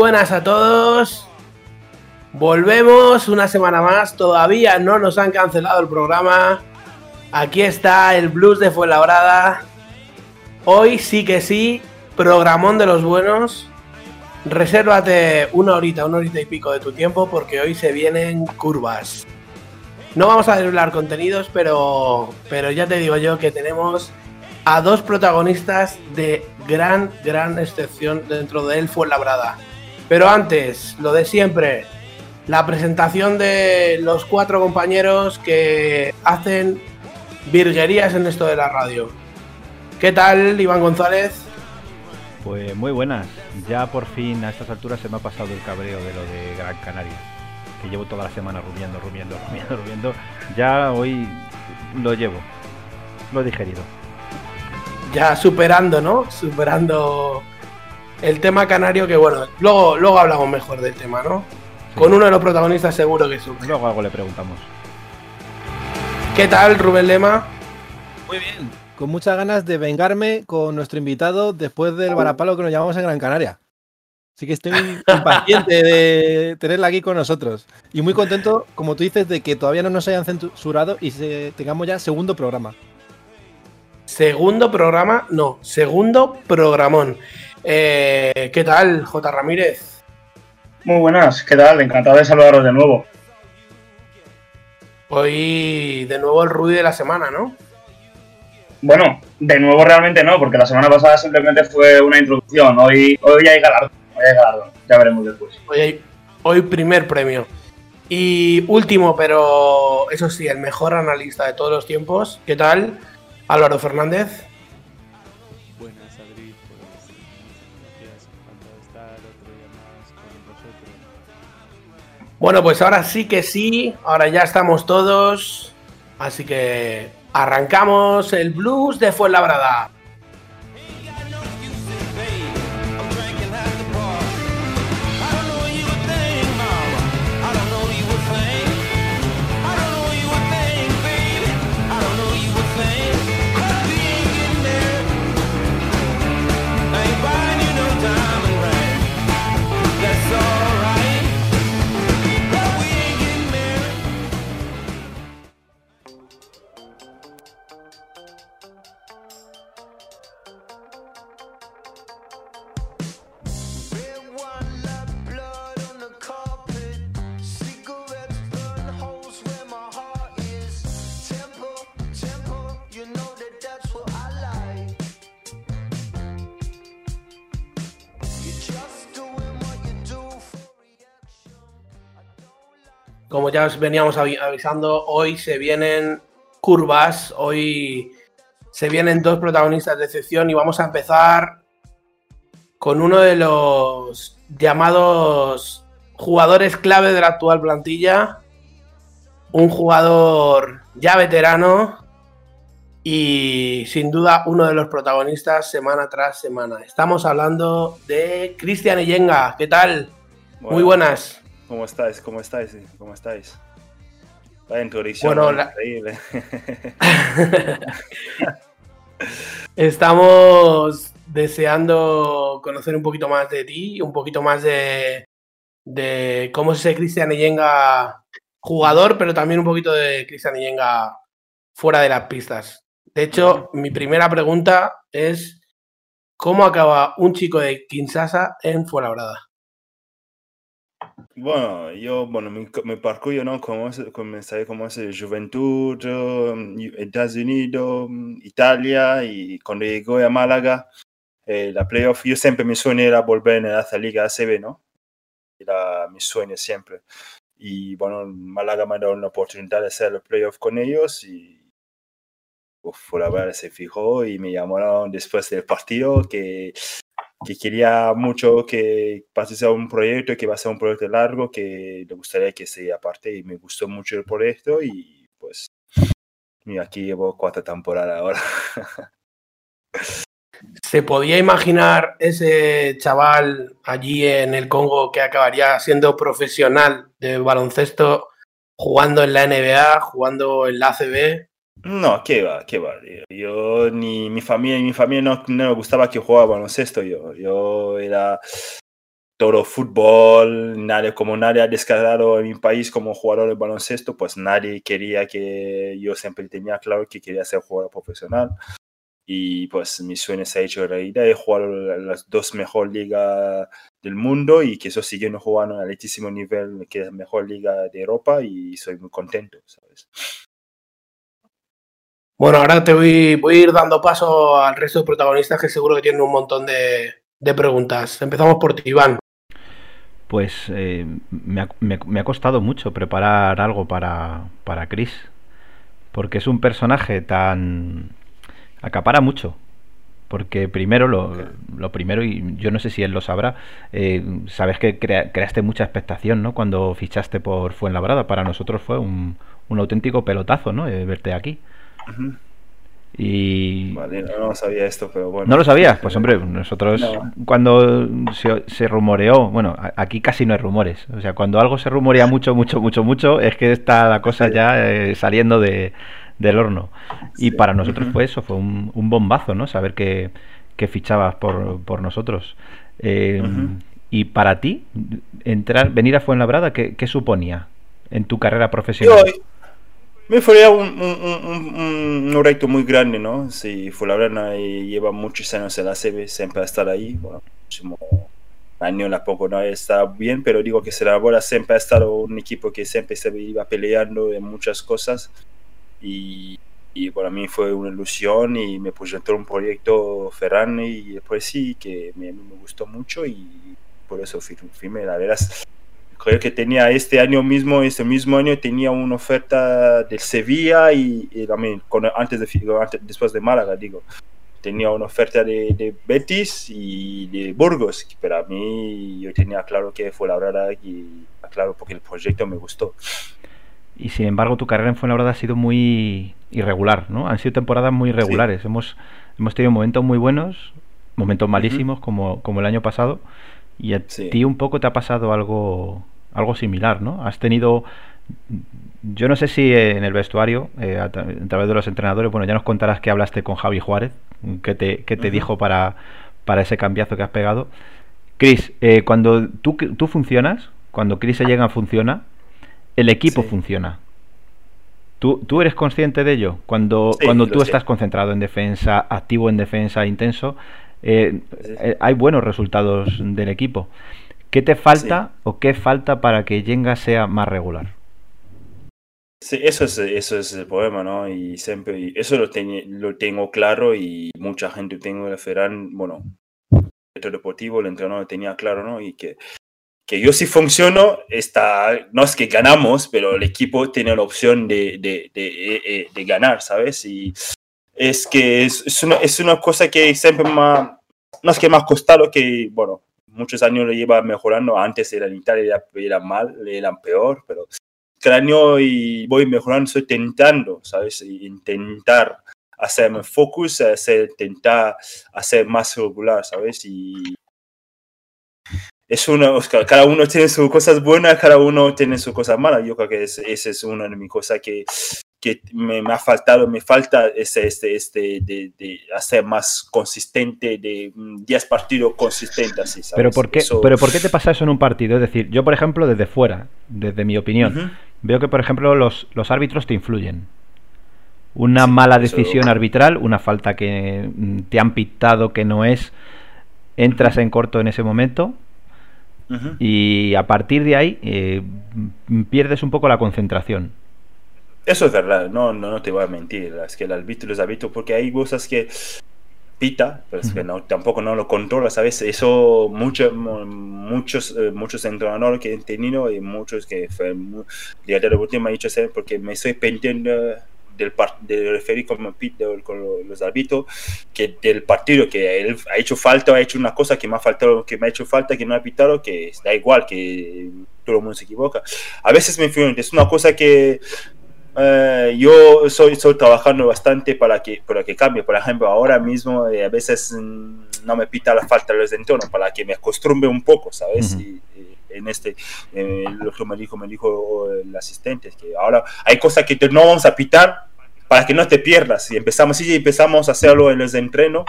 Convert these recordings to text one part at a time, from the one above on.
Buenas a todos. Volvemos una semana más. Todavía no nos han cancelado el programa. Aquí está el blues de Fuenlabrada. Hoy sí que sí, programón de los buenos. Resérvate una horita, una horita y pico de tu tiempo porque hoy se vienen curvas. No vamos a desvelar contenidos, pero, pero ya te digo yo que tenemos a dos protagonistas de gran, gran excepción dentro de él Fuenlabrada. Pero antes, lo de siempre, la presentación de los cuatro compañeros que hacen virguerías en esto de la radio. ¿Qué tal, Iván González? Pues muy buenas. Ya por fin a estas alturas se me ha pasado el cabreo de lo de Gran Canaria. Que llevo toda la semana rumiando, rumiando, rumiando, rumiando. Ya hoy lo llevo. Lo he digerido. Ya superando, ¿no? Superando el tema canario que bueno, luego, luego hablamos mejor del tema, ¿no? Con uno de los protagonistas seguro que supera. Luego algo le preguntamos. ¿Qué tal, Rubén Lema? Muy bien. Con muchas ganas de vengarme con nuestro invitado después del varapalo que nos llamamos en Gran Canaria. Así que estoy impaciente de tenerla aquí con nosotros. Y muy contento, como tú dices, de que todavía no nos hayan censurado y se- tengamos ya segundo programa. Segundo programa, no, segundo programón. Eh, ¿Qué tal, J. Ramírez? Muy buenas, ¿qué tal? Encantado de saludaros de nuevo. Hoy de nuevo el Rudy de la semana, ¿no? Bueno, de nuevo realmente no, porque la semana pasada simplemente fue una introducción. Hoy, hoy hay galardón, hoy hay galardón. Ya veremos después. Hoy, hay- hoy primer premio. Y último, pero eso sí, el mejor analista de todos los tiempos. ¿Qué tal, Álvaro Fernández? Bueno, pues ahora sí que sí, ahora ya estamos todos. Así que arrancamos el blues de Fuenlabrada. Como ya os veníamos avi- avisando, hoy se vienen curvas, hoy se vienen dos protagonistas de excepción y vamos a empezar con uno de los llamados jugadores clave de la actual plantilla, un jugador ya veterano y sin duda uno de los protagonistas semana tras semana. Estamos hablando de Cristian Illenga, ¿qué tal? Muy buenas. ¿Cómo estáis? ¿Cómo estáis? ¿Cómo estáis? Vaya introducción. Bueno, ¿no? la- increíble. Estamos deseando conocer un poquito más de ti, un poquito más de, de cómo es ese Cristian Yenga jugador, pero también un poquito de Cristian Yenga fuera de las pistas. De hecho, mi primera pregunta es ¿cómo acaba un chico de Kinshasa en Fuenlabrada? Bueno, yo, bueno, mi, mi parcours, ¿no? Comencé, comencé como Juventud, eh, Estados Unidos, Italia, y cuando llegó a Málaga, eh, la playoff, yo siempre mi sueño era volver a la Liga ACB, ¿no? Era mi sueño siempre. Y bueno, Málaga me dado la oportunidad de hacer el playoff con ellos y verdad, se fijó y me llamaron después del partido que que quería mucho que pasase a un proyecto, que va a ser un proyecto largo, que le gustaría que sea aparte y me gustó mucho el proyecto y pues mira, aquí llevo cuatro temporadas ahora. ¿Se podía imaginar ese chaval allí en el Congo que acabaría siendo profesional de baloncesto jugando en la NBA, jugando en la ACB? No, qué va, qué va. Yo ni mi familia, mi familia no, no me gustaba que jugaba baloncesto. Yo, yo era todo fútbol, nadie, como nadie ha descargado en mi país como jugador de baloncesto, pues nadie quería que yo siempre tenía claro que quería ser jugador profesional. Y pues mi sueño se ha hecho realidad. He jugado las dos mejores ligas del mundo y que eso siguiendo jugando al altísimo nivel, que es la mejor liga de Europa y soy muy contento, ¿sabes? Bueno, ahora te voy, voy a ir dando paso al resto de protagonistas que seguro que tienen un montón de, de preguntas. Empezamos por ti, Iván. Pues eh, me, ha, me, me ha costado mucho preparar algo para, para Chris. Porque es un personaje tan... acapara mucho. Porque primero, lo, lo primero, y yo no sé si él lo sabrá, eh, sabes que crea- creaste mucha expectación, ¿no? Cuando fichaste por Fuenlabrada. Para nosotros fue un, un auténtico pelotazo, ¿no? Eh, verte aquí. Y... Vale, no, no sabía esto, pero bueno. ¿No lo sabías? Pues hombre, nosotros No. cuando se, se rumoreó, bueno, aquí casi no hay rumores, o sea, cuando algo se rumorea mucho, mucho, mucho, mucho, es que está la cosa ya eh, saliendo de, del horno. Y para nosotros fue eso, fue un, un bombazo, ¿no? Saber que, que fichabas por, por nosotros. Eh, Ujú. Y para ti, entrar, venir a Fuenlabrada, ¿qué, qué suponía en tu carrera profesional? Yo, me fue un, un, un, un- reto muy grande, ¿no? Si eh, lleva muchos años en la CB, siempre estar ahí, bueno, último año tampoco no está bien, pero digo que Fuenlabrada siempre ha estado un equipo que siempre se iba peleando en muchas cosas y, y para mí fue una ilusión y me presentó un proyecto Ferran y después sí, que me, me gustó mucho y por eso fir- firmé, la verdad. Creo que tenía este año mismo, este mismo año tenía una oferta del Sevilla y, y también con- antes de antes- después de Málaga, digo. Tenía una oferta de, de Betis y de Burgos, que para mí yo tenía claro que fue la verdad y claro porque el proyecto me gustó. Y sin embargo, tu carrera en Fuenlabrada ha sido muy irregular, ¿no? Han sido temporadas muy irregulares. Hemos, hemos tenido momentos muy buenos, momentos malísimos, como, como el año pasado. Y a Sí. ti un poco te ha pasado algo, algo similar, ¿no? Has tenido. Yo no sé si en el vestuario, eh, a, tra- a través de los entrenadores, bueno, ya nos contarás que hablaste con Javi Juárez, que te, que te dijo para, para ese cambiazo que has pegado. Chris, eh, cuando tú, tú funcionas, cuando Chris se llega funciona, el equipo Sí. funciona. ¿Tú, ¿Tú eres consciente de ello? Cuando, Sí, cuando tú sé. estás concentrado en defensa, activo en defensa, intenso, eh, eh, hay buenos resultados del equipo. ¿Qué te falta o qué falta para que Jenga sea más regular? Sí, eso es, eso es el problema, ¿no? Y siempre, y eso lo, teñe- lo tengo claro y mucha gente tengo el Ferran, bueno, el director deportivo, el entrenador lo tenía claro, ¿no? Y que, que yo si funciono, está, no es que ganamos, pero el equipo tiene la opción de, de, de, eh, eh, de ganar, ¿sabes? Y es que es, es, una, es una cosa que siempre más, no es que más costado que, bueno, muchos años lo lleva mejorando, antes era en Italia, era, era mal, eran peor, pero cada año y voy mejorando, estoy intentando, ¿sabes? Intentar hacerme focus, hacer, intentar hacer más regular, ¿sabes? Y es una, o sea, cada uno tiene sus cosas buenas, cada uno tiene sus cosas malas. Yo creo que es- esa es una de mis cosas que, que me, me ha faltado, me falta este, este, este de, de hacer más consistente, de mm, 10 partidos consistentes, así, ¿sabes? Pero ¿por, qué, Eso- pero ¿por qué te pasa eso en un partido? Es decir, yo, por ejemplo, desde fuera, desde mi opinión, veo que, por ejemplo, los, los árbitros te influyen. Una Sí, mala eso- decisión arbitral, una falta que mm, te han pitado que no es, entras en corto en ese momento Y a partir de ahí eh, pierdes un poco la concentración. Eso es verdad, no, no, no te voy a mentir, es que el árbitro, los árbitros, porque hay cosas que pita, pero es que no, tampoco no lo controla, ¿sabes? Eso mucho, mu- muchos, eh, muchos entrenadores que he tenido y muchos que fue director deportivo me han dicho porque me estoy pendiente del, del referir con, con lo- los árbitros que del partido que él ha hecho falta, ha hecho una cosa que me ha faltado, que me ha hecho falta, que no ha pitado, que da igual, que todo el mundo se equivoca. A veces me influye, es una cosa que eh, yo estoy, estoy trabajando bastante para que, para que cambie. Por ejemplo, ahora mismo eh, a veces mm, no me pita la falta de los entornos para que me acostumbre un poco, ¿sabes? Ujú. Y, eh, en este, eh, lo que me dijo, me dijo el asistente, que ahora hay cosas que no vamos a pitar para que no te pierdas. Y empezamos, sí, empezamos a hacerlo en los entrenos,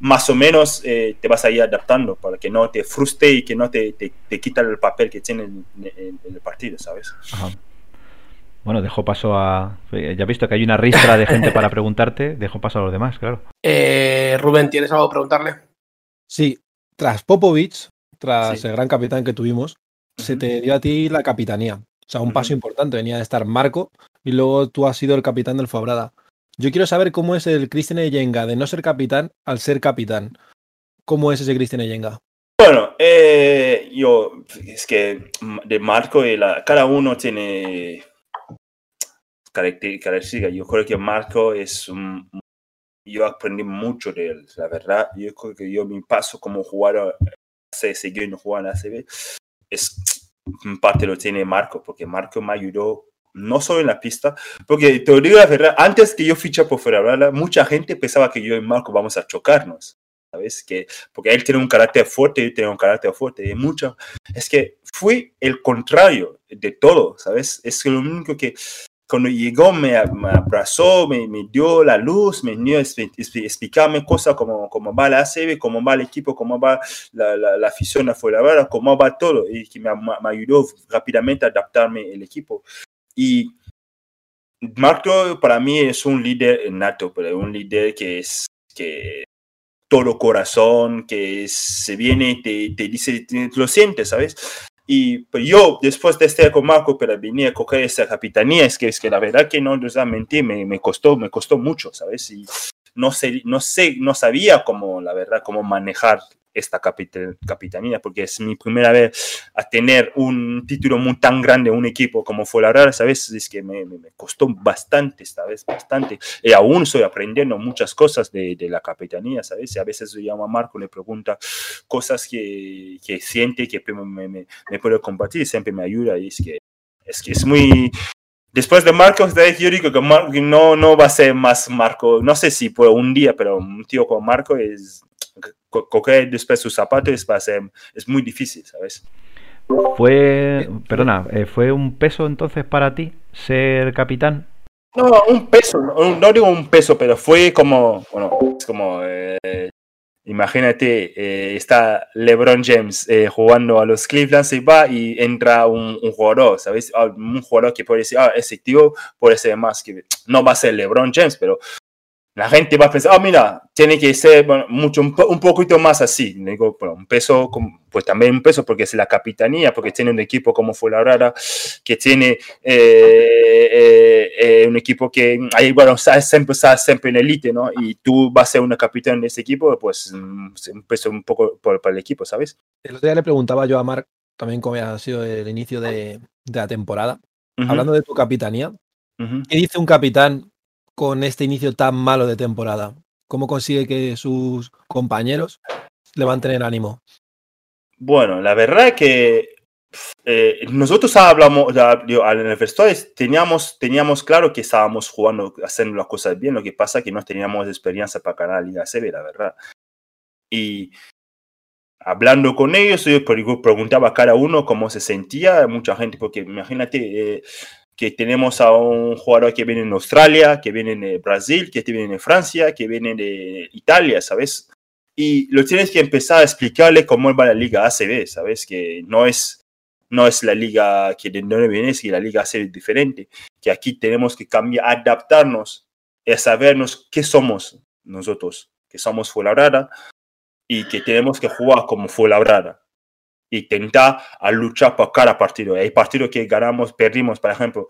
más o menos eh, te vas a ir adaptando para que no te frustre y que no te, te, te quita el papel que tiene en, en- en el partido, ¿sabes? Ajá. Bueno, dejo paso a. Ya he visto que hay una ristra de gente para preguntarte. Dejo paso a los demás, claro. Eh, Rubén, ¿tienes algo que preguntarle? Sí, tras Popovich, tras Sí. el gran capitán que tuvimos, se te dio a ti la capitanía. O sea, un paso importante. Venía de estar Marco y luego tú has sido el capitán del Fuabrada. Yo quiero saber cómo es el Christian Eyenga de no ser capitán al ser capitán. ¿Cómo es ese Christian Eyenga? Bueno, eh, yo, es que de Marco y la, cada uno tiene caracter- características. Yo creo que Marco es un, yo aprendí mucho de él, la verdad. Yo creo que yo mi paso como jugador, se siguiendo jugando ACB, es en parte lo tiene Marco, porque Marco me ayudó no solo en la pista, porque te digo la verdad, antes que yo ficha por Fuera mucha gente pensaba que yo y Marco vamos a chocarnos. ¿Sabes? Que, porque él tiene un carácter fuerte, yo tengo un carácter fuerte. Y mucho, es que fui el contrario de todo, ¿sabes? Es lo único que cuando llegó me, me abrazó, me, me dio la luz, me dio expli- expli- explicarme cosas como, como va la ACB, cómo va el equipo, cómo va la, la, la afición afuera, cómo va todo, y que me, me ayudó rápidamente a adaptarme el equipo. Y Marco para mí es un líder nato, pero un líder que es que todo corazón, que se viene te, te dice, te- lo sientes, ¿sabes? Y pues, yo, después de estar con Marco, pero venir a coger esa capitanía, es que, es que la verdad que no mentir, me, me costó, me costó mucho, ¿sabes? Y no sé, no sé, no sabía cómo, la verdad, cómo manejar esta capita- capitanía, porque es mi primera vez a tener un título muy tan grande, un equipo como fue la Rara, ¿sabes? Es que me, me, me costó bastante vez, bastante. Y aún estoy aprendiendo muchas cosas de, de la capitanía, ¿sabes? Y a veces yo llamo a Marco, le pregunta cosas que, que siente que me, me, me, puede compartir siempre me ayuda. Y es que es, que es muy... Después de Marco, ¿sabes? yo digo que Marco no, no va a ser más Marco, no sé si por un día, pero un tío como Marco es coger después sus zapatos va a ser, es muy difícil, ¿sabes? Fue. Perdona, eh, ¿fue un peso entonces para ti ser capitán? No, un peso, no, no digo un peso, pero fue como, bueno, es como, eh, imagínate, eh, está LeBron James eh, jugando a los Cleveland, se va y entra un, un jugador, ¿sabes? Ah, Un jugador que puede decir, ah, ese tío puede ser más que, no va a ser LeBron James, pero la gente va a pensar, ah, mira, tiene que ser bueno, mucho, un, un poquito más así. Digo, bueno, un peso, pues también un peso porque es la capitanía, porque tiene un equipo como fue la Rara, que tiene eh, eh, eh, un equipo que ahí, bueno, está- siempre está siempre en elite, ¿no? Y tú vas a ser una capitán de ese equipo, pues mm, un peso un poco por- para el equipo, ¿sabes? El otro día le preguntaba yo a Marc también cómo ha sido el inicio de, de la temporada. Hablando de tu capitanía, ujú. ¿qué dice un capitán con este inicio tan malo de temporada? ¿Cómo consigue que sus compañeros levanten el ánimo? Bueno, la verdad es que eh, nosotros hablamos, al en el teníamos, teníamos claro que estábamos jugando, haciendo las cosas bien, lo que pasa es que no teníamos experiencia para ganar la Liga CB, la verdad. Y hablando con ellos, yo pre- preguntaba a cada uno cómo se sentía, mucha gente, porque imagínate eh, que tenemos a un jugador que viene de Australia, que viene de Brasil, que viene de Francia, que viene de Italia, ¿sabes? y lo tienes que empezar a explicarle cómo va la liga ACB, ¿sabes? Que no es, no es la liga que de donde vienes, que la liga ACB es diferente, que aquí tenemos que cambiar, adaptarnos y a sabernos qué somos nosotros, que somos Fuenlabrada y que tenemos que jugar como Fuenlabrada intentar a luchar por cada partido. Hay partidos que ganamos, perdimos, por ejemplo,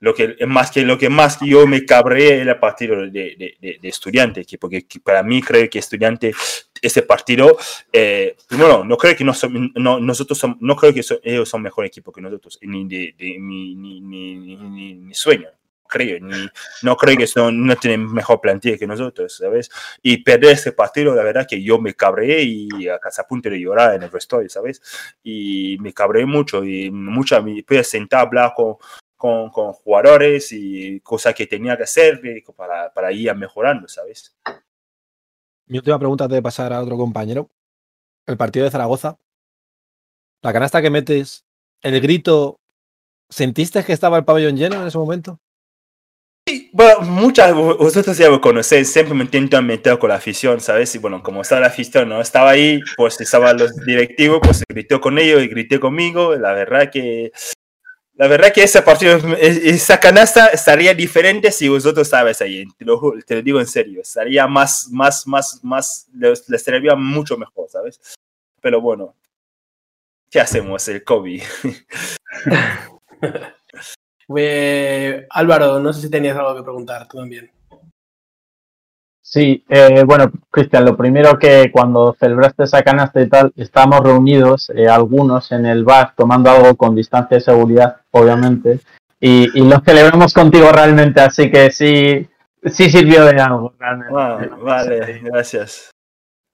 lo que más que lo que más yo me cabré era el partido de, de, de, de estudiante, que porque que para mí creo que estudiante ese partido, eh, primero no creo que no son, no, nosotros son, no creo que son- ellos son mejor equipo que nosotros, ni de, ni, ni, ni- ni sueño, creo, ni, no creo que son, no tienen mejor plantilla que nosotros, ¿sabes? Y perder ese partido, la verdad que yo me cabré y a casa punto de llorar en el vestuario, ¿sabes? Y me cabré mucho y mucha, me pude sentar a hablar con, con, con jugadores y cosas que tenía que hacer eh, para, para ir mejorando, ¿sabes? Mi última pregunta antes de pasar a otro compañero. El partido de Zaragoza. La canasta que metes, el grito, ¿sentiste que estaba el pabellón lleno en ese momento? Bueno, muchas vosotros ya me conocéis, siempre me intento meter con la afición, ¿sabes? Y bueno, como estaba la afición, no estaba ahí, pues estaban los directivos, pues grité con ellos y grité conmigo. La verdad que, la verdad que ese partido, esa canasta estaría diferente si vosotros estabais ahí. Te lo, te lo digo en serio, estaría más, más, más, más, les, les serviría mucho mejor, ¿sabes? Pero bueno, ¿qué hacemos? El COVID. Eh, Álvaro, no sé si tenías algo que preguntar tú también. Sí, eh, bueno, Cristian, lo primero que cuando celebraste esa canasta y tal, estábamos reunidos, eh, algunos en el bar, tomando algo con distancia de seguridad, obviamente, y, y lo celebramos contigo realmente, así que sí, sí sirvió de algo, realmente. Ah, vale, gracias.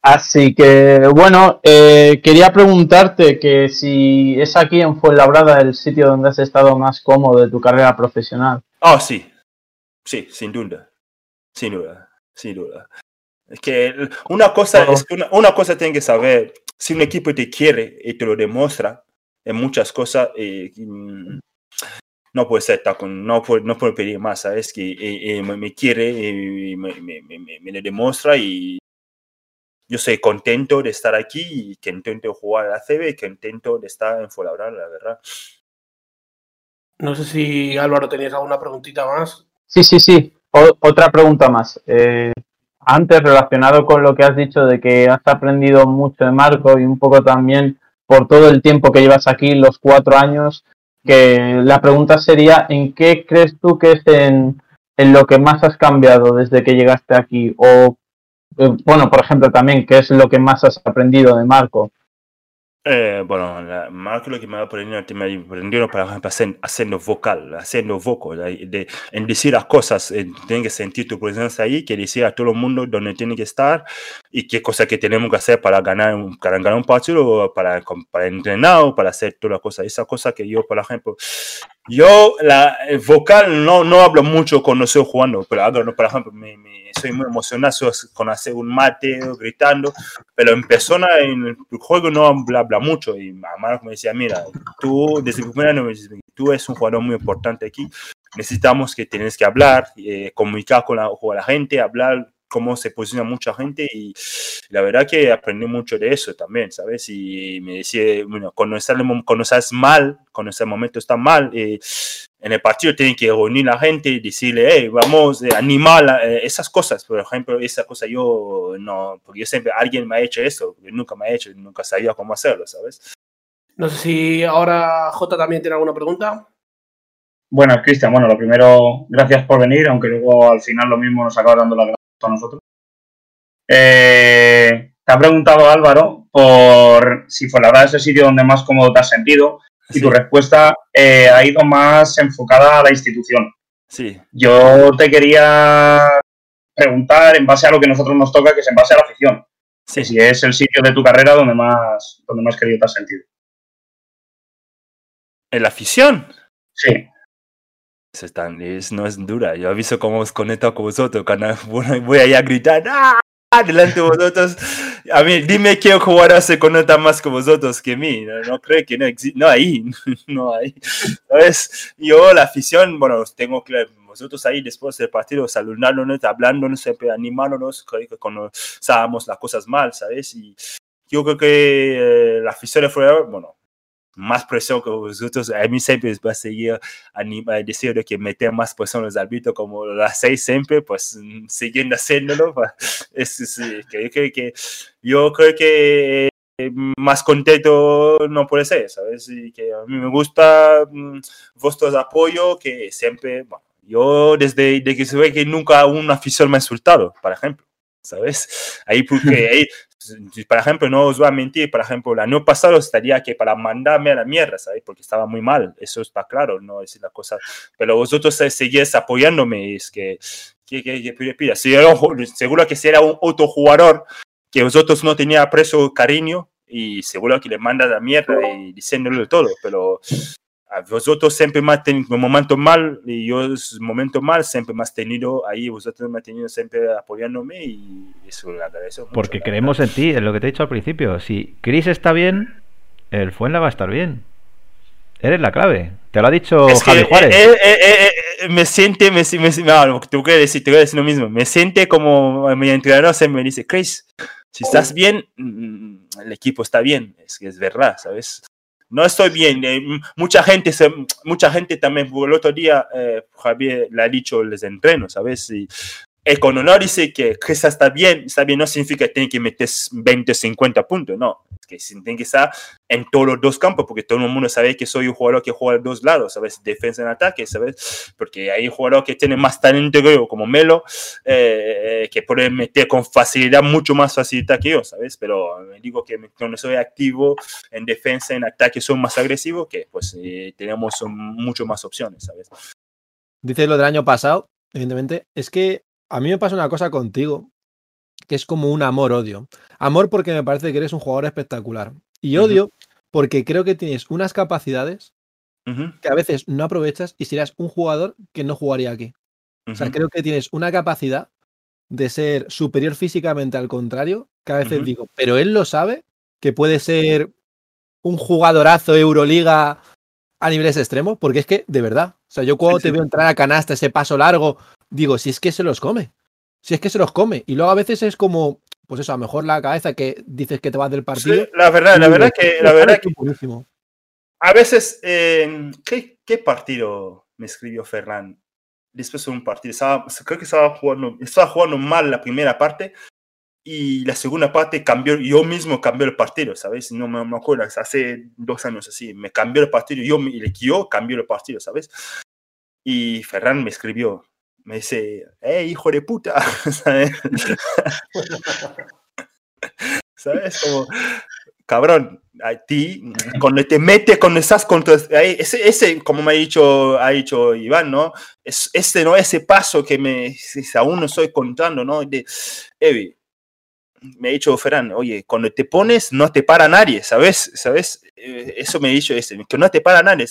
Así que, bueno, eh, quería preguntarte que si es aquí en Fuenlabrada el sitio donde has estado más cómodo de tu carrera profesional. Oh, sí. Sí, sin duda. Sin duda. Sin duda. Es que una cosa, Oh. es que una, una cosa tiene que saber, si un equipo te quiere y te lo demuestra en muchas cosas, eh, mm, no puede ser tan no puede, no puede pedir más, ¿sabes? Que eh, eh, me, me quiere y me, me, me, me- me lo demuestra y yo soy contento de estar aquí y que intento jugar a la CB y que intento de estar en Fuenlabrada, la verdad. No sé si Álvaro tenías alguna preguntita más. Sí, sí, sí. O- otra pregunta más. Eh, antes, relacionado con lo que has dicho de que has aprendido mucho de Marco y un poco también por todo el tiempo que llevas aquí, los cuatro años, que la pregunta sería, ¿en qué crees tú que es en, en lo que más has cambiado desde que llegaste aquí? O, bueno, por ejemplo, también, ¿qué es lo que más has aprendido de Marco? Eh, bueno, la, Marco lo que me ha aprendido, me por ejemplo, hacer- haciendo vocal, haciendo vocal, de, en decir las cosas, en, tienen que sentir tu presencia ahí, que decir a todo el mundo dónde tiene que estar y qué cosas que tenemos que hacer para ganar un, para ganar un partido, para, para entrenar o para hacer todas las cosas. Esa cosa que yo, por ejemplo, yo, la vocal no, no hablo mucho cuando estoy jugando, pero hablo, por ejemplo, me, me- soy muy emocionado con hacer un mate gritando, pero en persona, en el juego no habla, habla mucho. Y Marco me decía, mira, tú desde el primer año tú eres un jugador muy importante aquí, necesitamos que tienes que hablar, eh, comunicar con la, con la gente, hablar cómo se posiciona mucha gente y la verdad que aprendí mucho de eso también, ¿sabes? Y me decía, bueno, cuando, está el mom- cuando estás mal, cuando ese momento está mal, eh, en el partido tienen que reunir a la gente y decirle, hey, vamos, eh, animar, eh, esas cosas, por ejemplo, esa cosa yo no, porque yo siempre, alguien me ha hecho eso, yo nunca me ha hecho, nunca sabía cómo hacerlo, ¿sabes? No sé si ahora J también tiene alguna pregunta. Bueno, Cristian, bueno, lo primero, gracias por venir, aunque luego al final lo mismo nos acaba dando las gracias a nosotros. Eh, te ha preguntado Álvaro por si fue la verdad ese sitio donde más cómodo te has sentido y Sí, tu respuesta eh, ha ido más enfocada a la institución. sí. Yo te quería preguntar en base a lo que a nosotros nos toca, que es en base a la afición. Sí, si es el sitio de tu carrera donde más, donde más querido te has sentido. En la afición. Sí. Es tan- es- no es dura. Yo he visto cómo os conecto con vosotros. Cuando voy voy allá a gritar ¡Ah! Delante de vosotros. A mí, dime qué jugador se conecta más con vosotros que mí. No, no creo que no existe. No hay. No hay. ¿Sabes? Yo, la afición, bueno, tengo que. Vosotros ahí después del partido saludándonos, hablándonos, siempre animándonos, creo que cuando sabemos las cosas mal, ¿sabes? Y yo creo que eh, la afición de fuera, bueno, más presión que vosotros, a mí siempre va a seguir anima, diciendo que meter más presión a los árbitros como lo hacéis siempre, pues mm, siguiendo haciéndolo. pues, Es, es, eh, que, que, yo creo que eh, más contento no puede ser, ¿sabes? Y que a mí me gusta mm, vuestros apoyo, que siempre, bueno, yo desde de que se ve que nunca un afición me ha insultado, por ejemplo, ¿sabes? Ahí porque ahí, por ejemplo, no os voy a mentir, por ejemplo, el año pasado estaría que para mandarme a la mierda, ¿sabes? Porque estaba muy mal, eso está claro, no es la cosa, pero vosotros eh, seguís apoyándome, es que, que, que, que pide. Si era seguro que si era un otro jugador que vosotros no tenía preso cariño y seguro que le manda la mierda y diciéndole todo, pero vosotros siempre me han tenido momentos mal y yo los momentos mal siempre me has tenido ahí, vosotros me han tenido siempre apoyándome y eso lo agradezco mucho, Porque creemos en ti, es lo que te he dicho al principio. Si Chris está bien, el Fuenla va a estar bien. Eres la clave. Te lo ha dicho Es que Javi Juárez. eh, eh, eh, eh, me siente, me, me, me- no, que voy a decir, decir lo mismo. Me siente como mi entrenador se me dice, Chris, si estás bien, mm, el equipo está bien. Es que es verdad, ¿sabes? No estoy bien. eh, mucha gente, se, mucha gente también, el otro día eh, Javier le ha dicho los entrenos, ¿sabes? Eh, cuando no dice que Chris está bien, está bien, no significa que tiene que meter 20, 50 puntos, no. Es que tiene que estar en todos los dos campos, porque todo el mundo sabe que soy un jugador que juega a dos lados, ¿sabes? Defensa en ataque, ¿sabes? Porque hay jugadores que tienen más talento que yo, como Melo, eh, que pueden meter con facilidad, mucho más facilidad que yo, ¿sabes? Pero digo que cuando soy activo en defensa, en ataque, soy más agresivo, que pues eh, tenemos mucho más opciones, ¿sabes? Dices lo del año pasado, evidentemente. Es que a mí me pasa una cosa contigo, que es como un amor-odio. Amor porque me parece que eres un jugador espectacular. Y odio porque creo que tienes unas capacidades que a veces no aprovechas y serías un jugador que no jugaría aquí. O sea, creo que tienes una capacidad de ser superior físicamente al contrario, que a veces digo, pero él lo sabe, que puede ser un jugadorazo Euroliga a niveles extremos, porque es que, de verdad, o sea, yo cuando Sí, te sí. veo entrar a canasta, ese paso largo, digo, si es que se los come, si es que se los come. Y luego a veces es como, pues eso, a lo mejor la cabeza que dices que te vas del partido. Sí, la verdad, la verdad que, "Este la verdad que buenísimo". A veces, eh, ¿qué, qué partido me escribió Ferran? Después de un partido, estaba- creo que estaba jugando, estaba jugando mal la primera parte y la segunda parte cambió, yo mismo cambié el partido, ¿sabes? No me, me acuerdo, hace dos años así, me cambió el partido, yo, yo cambié el partido, ¿sabes? Y Ferran me escribió, me dice, ¡eh, hijo de puta! ¿sabes? ¿Sabes? Como, cabrón, a ti, cuando te metes, cuando estás ahí, ese, ese, como me ha dicho, ha dicho Iván, ¿no? Es, ese, ¿no? Ese paso que me, aún no estoy contando, ¿no? De, Evi, me ha dicho Ferran, oye, cuando te pones, no te para nadie, ¿sabes? ¿Sabes? Eh, Eso me ha dicho ese, que no te para nadie.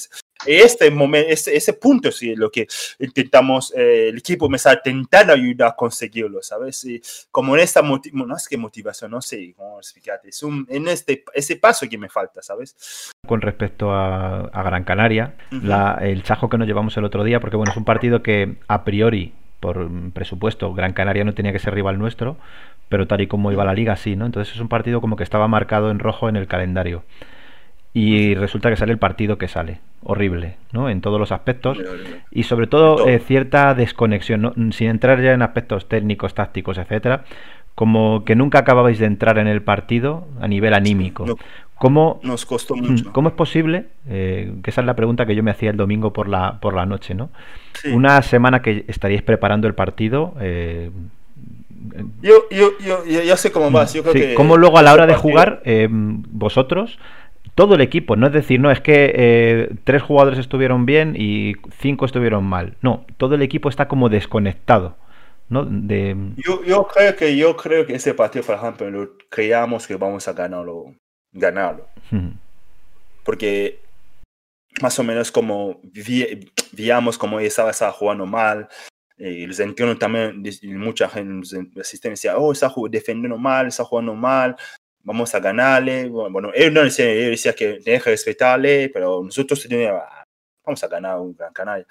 Este momento, ese, ese punto sí es lo que intentamos, eh, el equipo me está intentando ayudar a conseguirlo, ¿sabes? Y como en esta motivación, no es que motivación, no sé cómo explicarte, es un, en este, ese paso que me falta, ¿sabes? Con respecto a, a Gran Canaria, la- el chajo que nos llevamos el otro día, porque bueno, es un partido que a priori, por presupuesto, Gran Canaria no tenía que ser rival nuestro, pero tal y como iba la liga, sí, ¿no? Entonces es un partido como que estaba marcado en rojo en el calendario. Y resulta que sale el partido que sale. Horrible, ¿no? En todos los aspectos. Y sobre todo, todo. eh, cierta desconexión, ¿no? sin entrar ya en aspectos técnicos, tácticos, etcétera, como que nunca acababais de entrar en el partido a nivel anímico. No, ¿Cómo, nos costó mucho. Mm, ¿Cómo es posible? eh, que esa es la pregunta que yo me hacía el domingo por la, por la noche, ¿no? Sí. Una semana que estaríais preparando el partido. eh, Yo, yo, yo, yo, yo sé cómo vas. Yo creo sí, que ¿Cómo luego a la hora de jugar, eh, vosotros, todo el equipo, no es decir, no, es que eh, tres jugadores estuvieron bien y cinco estuvieron mal. No, todo el equipo está como desconectado, ¿no? De, Yo, yo creo que yo creo que ese partido, por ejemplo, lo creíamos que vamos a ganarlo, ganarlo, porque más o menos como vi, veíamos como estaba, estaba jugando mal. Y los entrenos también, mucha gente, los asistentes decía, oh, está defendiendo mal, está jugando mal, vamos a ganarle. Bueno, él no decía, él decía que tenía que respetarle, pero nosotros teníamos, "Ah, vamos a ganar un Gran Canaria.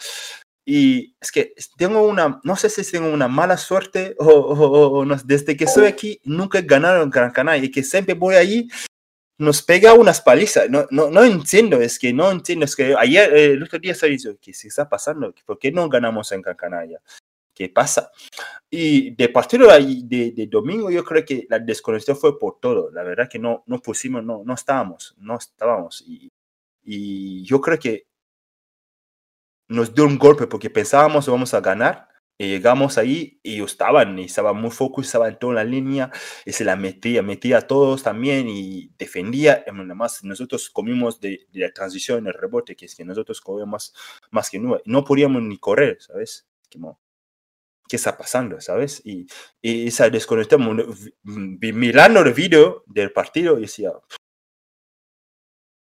Y es que tengo una, no sé si tengo una mala suerte o, o- o- no, desde que estoy aquí nunca he ganado en Gran Canaria y que siempre voy allí, nos pega unas palizas. No, no, no entiendo, es que no entiendo, es que ayer, eh, el otro día estaba diciendo, ¿qué se está pasando? ¿Por qué no ganamos en Gran Canaria? ¿Qué pasa? Y de partido de, de, domingo yo creo que la desconexión fue por todo. La verdad que no, no pusimos, no, no estábamos, no estábamos. Y, y yo creo que nos dio un golpe porque pensábamos que vamos a ganar y llegamos ahí y ellos estaban y estaban muy focus, estaban en toda la línea y se la metía, metía a todos también y defendía. Y Además, nosotros comimos de, de la transición, el rebote, que es que nosotros comíamos más que nube. No podíamos ni correr, ¿sabes? Como, ¿Qué está pasando, sabes? Y, y esa desconexión, vi- mirando el video del partido, y decía,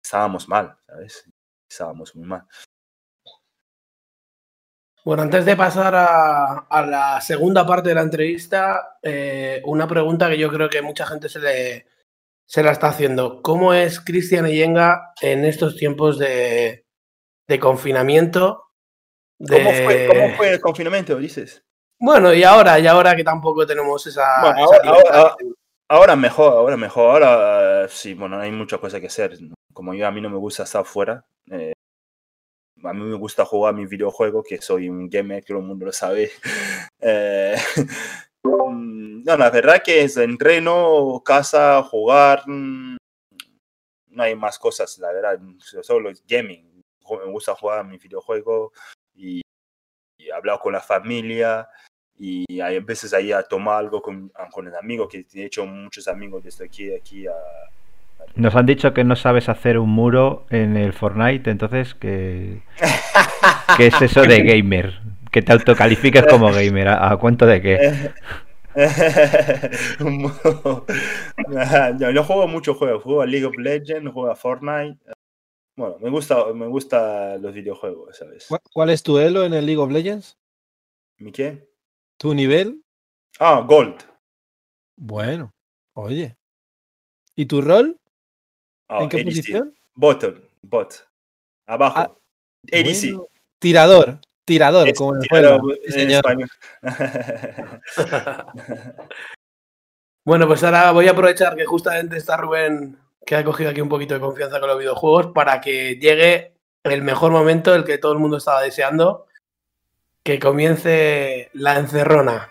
estábamos mal, ¿sabes? Estábamos muy mal. Bueno, antes de pasar a, a la segunda parte de la entrevista, eh, una pregunta que yo creo que mucha gente se, le, se la está haciendo. ¿Cómo es Cristian Eyenga en estos tiempos de, de confinamiento. ¿Cómo, de- fue, ¿Cómo fue el confinamiento, dices? Bueno, y ahora, y ahora que tampoco tenemos esa. Bueno, esa ahora- libertad. ahora- Ahora mejor, ahora mejor. Ahora eh, sí, bueno, hay muchas cosas que hacer. Como yo, a mí no me gusta estar fuera. eh, a mí me gusta jugar mis videojuegos, que soy un gamer, que todo el mundo lo sabe. Eh, mm, no, la verdad que es entreno, casa, jugar. mm, No hay más cosas, la verdad. Solo es gaming. Me gusta jugar mis videojuegos y, y hablar con la familia y hay veces ahí a tomar algo con, con los amigos, que he hecho muchos amigos desde aquí, aquí a... Nos han dicho que no sabes hacer un muro en el Fortnite, entonces, ¿qué, qué es eso de gamer? Que te autocalifiques como gamer. ¿A, a cuento de qué? yo, yo juego muchos juegos, juego a League of Legends, juego a Fortnite. Bueno, me gusta, me gusta los videojuegos, ¿sabes? ¿Cuál- ¿Cuál es tu elo en el League of Legends? ¿Mi qué? ¿Tu nivel? Ah, Gold. Bueno, oye. ¿Y tu rol? Ah, ¿En qué ADC. posición? Bottom, bot. Abajo. Ah, ADC. Bueno, tirador, tirador, Es- como en el tirado juego. En señor. español. Bueno, pues ahora voy a aprovechar que justamente está Rubén, que ha cogido aquí un poquito de confianza con los videojuegos, para que llegue el mejor momento, el que todo el mundo estaba deseando, que comience la encerrona.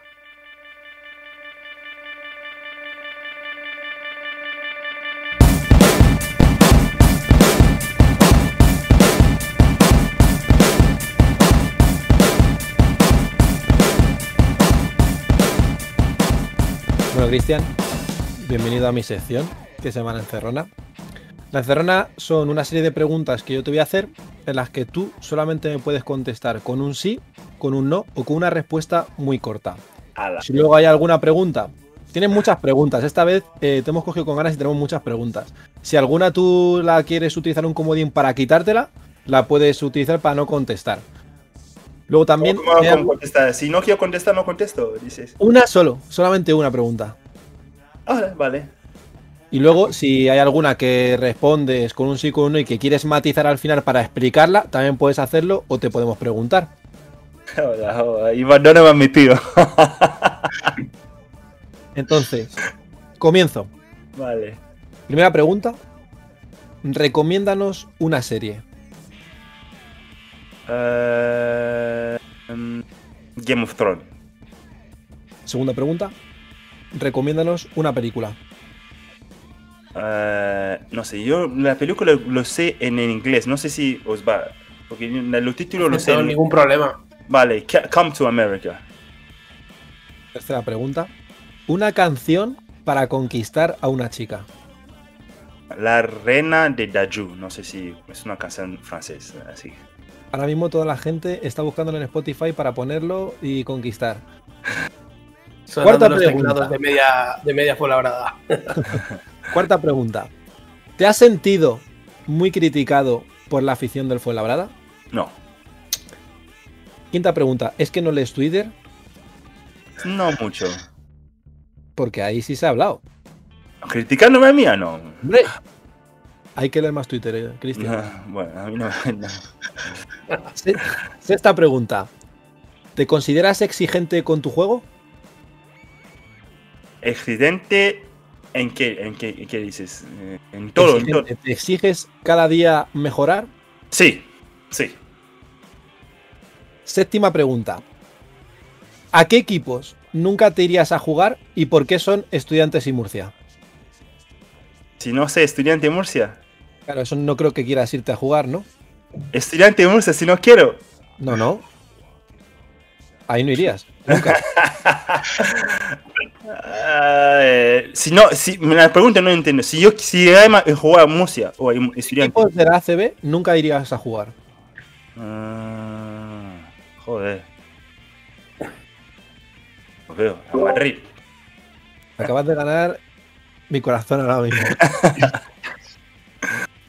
Bueno, Cristian, bienvenido a mi sección, que se llama La Encerrona. La Encerrona son una serie de preguntas que yo te voy a hacer en las que tú solamente me puedes contestar con un sí, con un no o con una respuesta muy corta. Ala. Si luego hay alguna pregunta, tienes muchas preguntas. Esta vez eh, te hemos cogido con ganas y tenemos muchas preguntas. Si alguna tú la quieres utilizar un comodín para quitártela, la puedes utilizar para no contestar. Luego también ¿Cómo- cómo contestar? Si no quiero contestar, no contesto, dices. una solo, solamente una pregunta. Ah, vale. Y luego, si hay alguna que respondes con un sí con un no y que quieres matizar al final para explicarla, también puedes hacerlo o te podemos preguntar. Hola, hola. Iván, ¿dónde me has metido? Entonces, comienzo. vale. Primera pregunta. Recomiéndanos una serie. Eh, mm, Game of Thrones. Segunda pregunta. Recomiéndanos una película. Eh, no sé, yo la película lo sé en, en inglés, no sé si os va. Porque en los títulos lo No sé. tengo en- ningún problema. Vale, Come to America. Tercera pregunta. Una canción para conquistar a una chica. La reina de Daju. No sé si es una canción francesa, así. Ahora mismo toda la gente está buscándolo en Spotify para ponerlo y conquistar. Cuarta los pregunta. de media, de media. Cuarta pregunta. ¿Te has sentido muy criticado por la afición del Fuenlabrada? No, Quinta pregunta. ¿Es que no lees Twitter? no mucho. Porque ahí sí se ha hablado. Criticándome a mí, ah, no. ¡Hombre! Hay que leer más Twitter, eh, Cristian. No, Bueno, a mí no. no. Se- Sexta pregunta. ¿Te consideras exigente con tu juego? ¿Exigente en qué, en qué, en qué dices? Eh, En todo, en todo. ¿Te exiges cada día mejorar? Sí, sí. Séptima pregunta. ¿A qué equipos nunca te irías a jugar y por qué son estudiantes y Murcia? Si no sé, estudiante de Murcia. Claro, eso no creo que quieras irte a jugar, ¿no? Estudiante de Murcia, si no quiero. No, no. Ahí no irías. Nunca. Eh, si no, si me la pregunta no entiendo. Si yo si además jugar a Murcia o estudiante. de la ACB nunca irías a jugar. Ah, joder. Lo veo, a Madrid. Acabas de ganar mi corazón ahora mismo.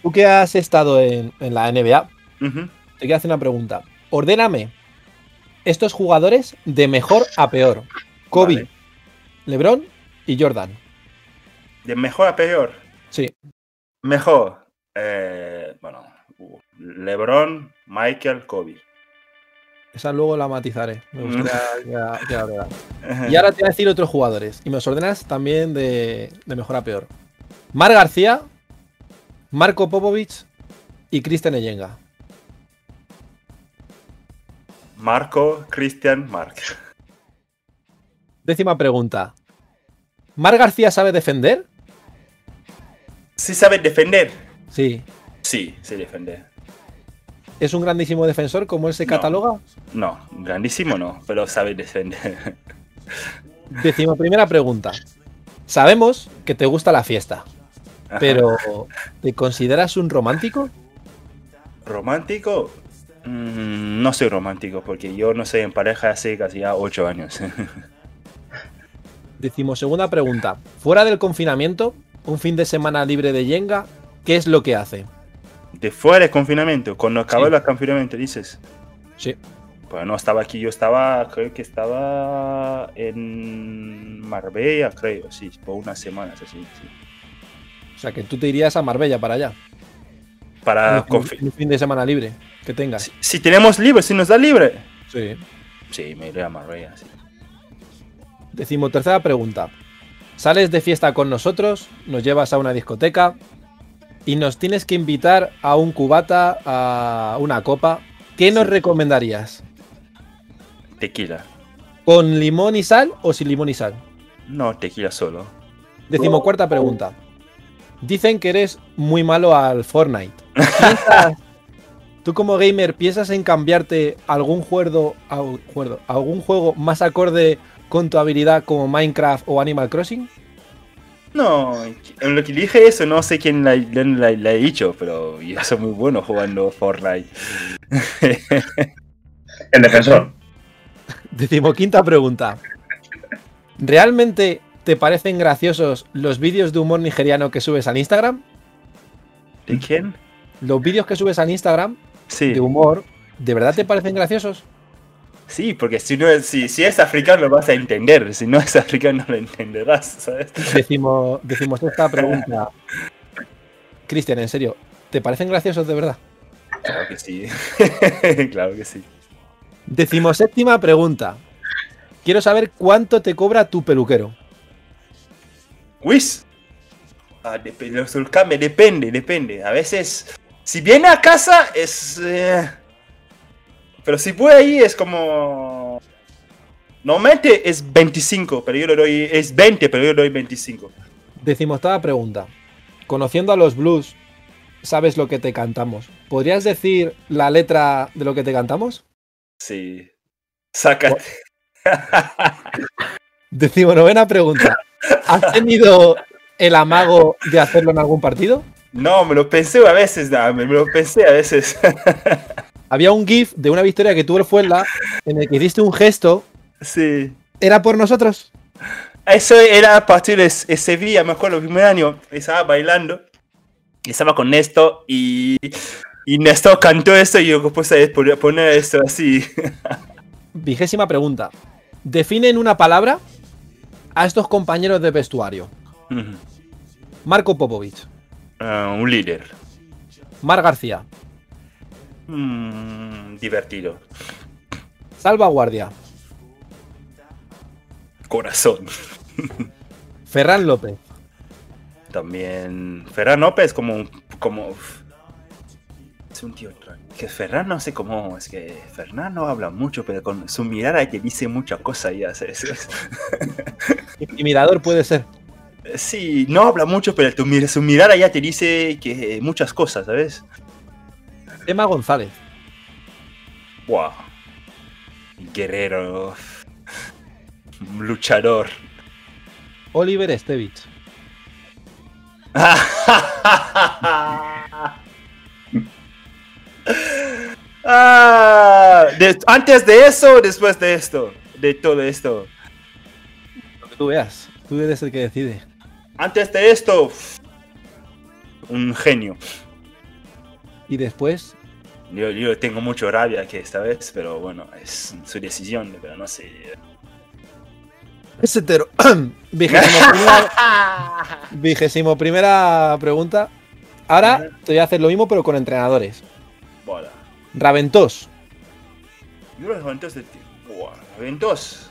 Tú que has estado en, en la NBA, te quiero hacer una pregunta. Ordéname estos jugadores de mejor a peor. Kobe, Vale. LeBron y Jordan. De mejor a peor. Sí. Mejor. Eh, bueno, LeBron, Michael, Kobe. Esa luego la matizaré. Me gustaría que la- que la veas. Y ahora te voy a decir otros jugadores. Y me los ordenas también de, de mejor a peor. Mar García, Marco Popovic y Cristian Eyenga. Marco, Christian, Mark. Décima pregunta. ¿Mar García sabe defender? ¿Sí sabe defender? Sí. Sí, sí defender. ¿Es un grandísimo defensor como él se No. cataloga? No, grandísimo no, pero sabe defender. Décima primera pregunta. Sabemos que te gusta la fiesta, pero ¿te consideras un romántico? ¿Romántico? Mm, no soy romántico porque yo no soy en pareja hace casi ya ocho años. Decimosegunda pregunta. Fuera del confinamiento, un fin de semana libre de Yenga, ¿qué es lo que hace? De fuera del confinamiento, cuando acabó Sí. el confinamiento, dices. Sí. Pues no estaba aquí, yo estaba, creo que estaba en Marbella, creo, sí, por unas semanas así. sí. O sea, que tú te irías a Marbella para allá. Para un, un fin de semana libre que tengas. si, si tenemos libre, si nos da libre. Sí. Sí, me iré a Marbella, sí. Decimotercera pregunta. Sales de fiesta con nosotros, nos llevas a una discoteca y nos tienes que invitar a un cubata, a una copa. ¿Qué nos recomendarías? Tequila. ¿Con limón y sal o sin limón y sal? No, tequila solo. Decimocuarta pregunta. Dicen que eres muy malo al Fortnite. ¿Piensas- ¿Tú como gamer piensas en cambiarte algún juego- algún juego más acorde con tu habilidad como Minecraft o Animal Crossing? No, en lo que dije eso, no sé quién la, la- la- la he dicho, pero yo soy muy bueno jugando Fortnite. El defensor. Decimoquinta pregunta. ¿Realmente te parecen graciosos los vídeos de humor nigeriano que subes al Instagram? ¿De quién? Los vídeos que subes al Instagram Sí. de humor, ¿de verdad te parecen graciosos? Sí, porque si, no es, si, si es africano lo vas a entender, si no es africano no lo entenderás, ¿sabes? Decimo, decimos esta pregunta. Cristian, en serio, ¿te parecen graciosos de verdad? Claro que sí. claro que sí. Decimoséptima pregunta. Quiero saber cuánto te cobra tu peluquero. Wiz. Ah, dep- los depende, depende. A veces, si viene a casa es... eh, Pero si voy ahí es como... Normalmente es 25, pero yo le doy... Es 20, pero yo le doy 25. Decimoctava pregunta. Conociendo a los blues, ¿sabes lo que te cantamos? ¿Podrías decir la letra de lo que te cantamos? Sí. Sácate. Decimonovena pregunta. ¿Has tenido el amago de hacerlo en algún partido? No, me lo pensé a veces, no, me me lo pensé a veces. Había un GIF de una victoria que tuvo el Fuenla en el que hiciste un gesto. sí. ¿Era por nosotros? Eso era a partir de, Sevilla, me acuerdo, el primer año. Estaba bailando. Estaba con Néstor y, y Néstor cantó eso y yo puse a poner- esto así. Vigésima pregunta. Define en una palabra a estos compañeros de vestuario. Ujú. Marco Popovic, Ah, un líder. Mar García, Mm, divertido. Salvaguardia, Corazón. Ferran López, También Ferran López como un- como es un tío que Ferran no sé cómo es que Ferran no habla mucho pero con su mirada te dice muchas cosas ya ¿sabes? intimidador puede ser. sí no habla mucho pero tu su mirada ya te dice que muchas cosas ¿sabes? Emma González, wow guerrero luchador Oliver Estevich, Ah, de- antes de eso o después de esto de todo esto lo que tú veas. Tú eres el que decide. Antes de esto, un genio. Y después, Yo, yo tengo mucho rabia que esta vez, pero bueno, es su decisión, pero no sé. es hetero. Vigésimo primera, vigésimo primera pregunta. Ahora te voy a hacer lo mismo, pero con entrenadores. Raventós. Yo los eventos de ti. Buah, eventos.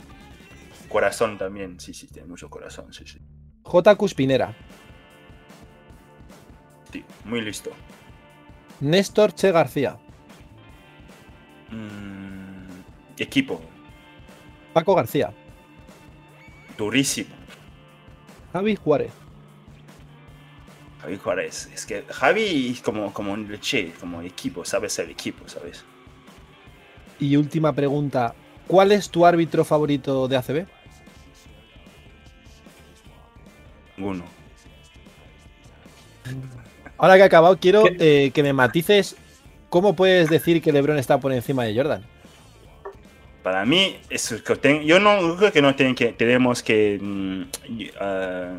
Corazón también, sí, sí, tiene mucho corazón, sí, sí. J. Cuspinera. Tío, muy listo. Néstor Che García. Mm, equipo, Paco García. durísimo. Javi Juárez. Javi Juárez. Es que Javi es como, como un leche, como equipo, sabe ser equipo, ¿sabes? Y última pregunta. ¿Cuál es tu árbitro favorito de ACB? Uno. Ahora que he acabado, quiero eh, que me matices cómo puedes decir que LeBron está por encima de Jordan. Para mí, es que ten- yo no yo creo que no tienen que, tenemos que ah,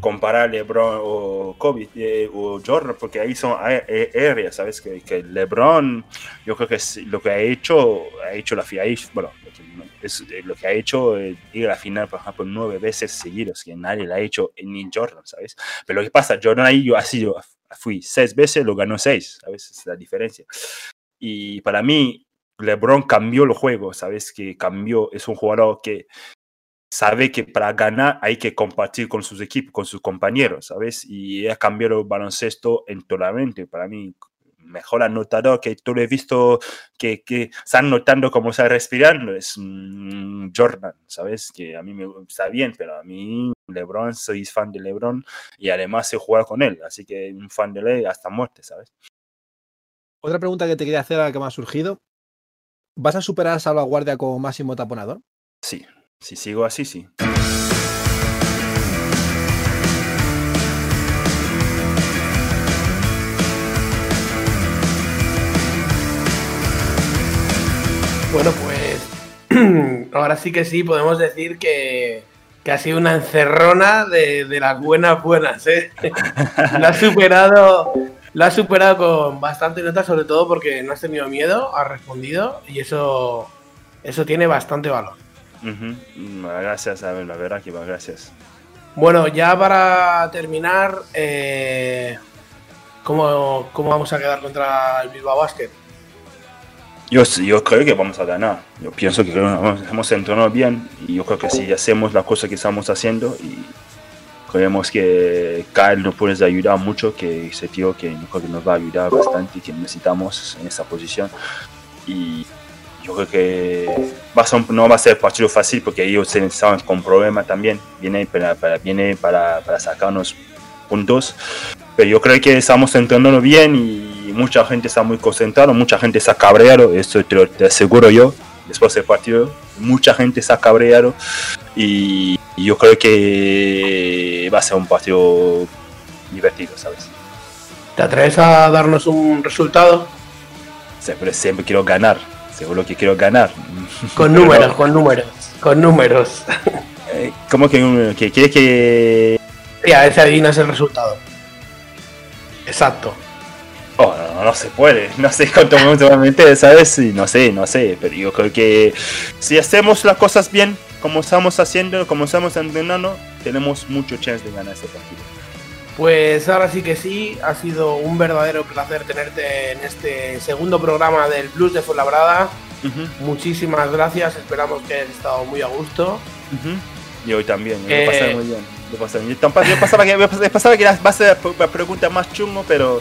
comparar LeBron o Kobe eh, o Jordan, porque ahí son a- eh, áreas, ¿sabes? Que, que LeBron, yo creo que es lo que ha hecho, ha hecho la final, bueno, lo que no- es eh, lo que ha hecho eh, ir a la final, por ejemplo, nueve veces seguidos, que nadie la ha hecho, ni Jordan, ¿sabes? Pero lo que pasa, Jordan ahí yo ha sido, fui seis veces, lo ganó seis, ¿sabes? Es la diferencia. Y para mí, LeBron cambió el juego, ¿sabes? Que cambió, es un jugador que sabe que para ganar hay que compartir con sus equipos, con sus compañeros, ¿sabes? Y ha cambiado el baloncesto enteramente. Para mí, mejor anotador que tú lo he visto que, que están notando cómo está respirando es mm, Jordan, ¿sabes? Que a mí me está bien, pero a mí LeBron, soy fan de LeBron y además he jugado con él, así que un fan de él hasta muerte, ¿sabes? Otra pregunta que te quería hacer, ahora que me ha surgido. ¿Vas a superar a Salvaguardia como máximo taponador? Sí, si sigo así, sí. Bueno, pues ahora sí que sí, podemos decir que, que ha sido una encerrona de, de las buenas buenas, ¿eh? lo ha superado, lo ha superado con bastante nota, sobre todo porque no has tenido miedo, has respondido y eso, eso tiene bastante valor. Ujú, mm, Gracias, a ver, la verdad que gracias. Bueno, ya para terminar, eh, ¿cómo, cómo vamos a quedar contra el Bilbao Basket? Yo, yo creo que vamos a ganar. Yo pienso que hemos, entrenado bien y yo creo que si hacemos la cosa que estamos haciendo y creemos que Kyle nos puede ayudar mucho, que ese tío que creo que nos va a ayudar bastante y que necesitamos en esa posición. Y yo creo que no va a ser partido fácil porque ellos están con problemas también. Viene para, para, viene para, para sacarnos puntos. Pero yo creo que estamos entrenando bien y mucha gente está muy concentrada, mucha gente está cabreado, esto te lo te aseguro yo, después del partido, mucha gente está cabreado y, y yo creo que va a ser un partido divertido, ¿sabes? ¿Te atreves a darnos un resultado? Siempre, siempre quiero ganar, seguro que quiero ganar. Con números, con números, con números. eh, ¿Cómo que, que quieres que Sí, a ver si adivinas el resultado. Exacto. Oh, no, no, no se puede, no sé cuánto momento va a meter, ¿sabes? Y no sé, no sé, pero yo creo que si hacemos las cosas bien, como estamos haciendo, como estamos entrenando, tenemos mucho chance de ganar este partido. Pues ahora sí que sí, ha sido un verdadero placer tenerte en este segundo programa del Blues de Fuenlabrada. Muchísimas gracias, esperamos que hayas estado muy a gusto. Y hoy también, yo Eh. lo pasé muy bien. Bien. Yo, yo pensaba que, yo pensaba que era- va a ser la pregunta más chungo, pero,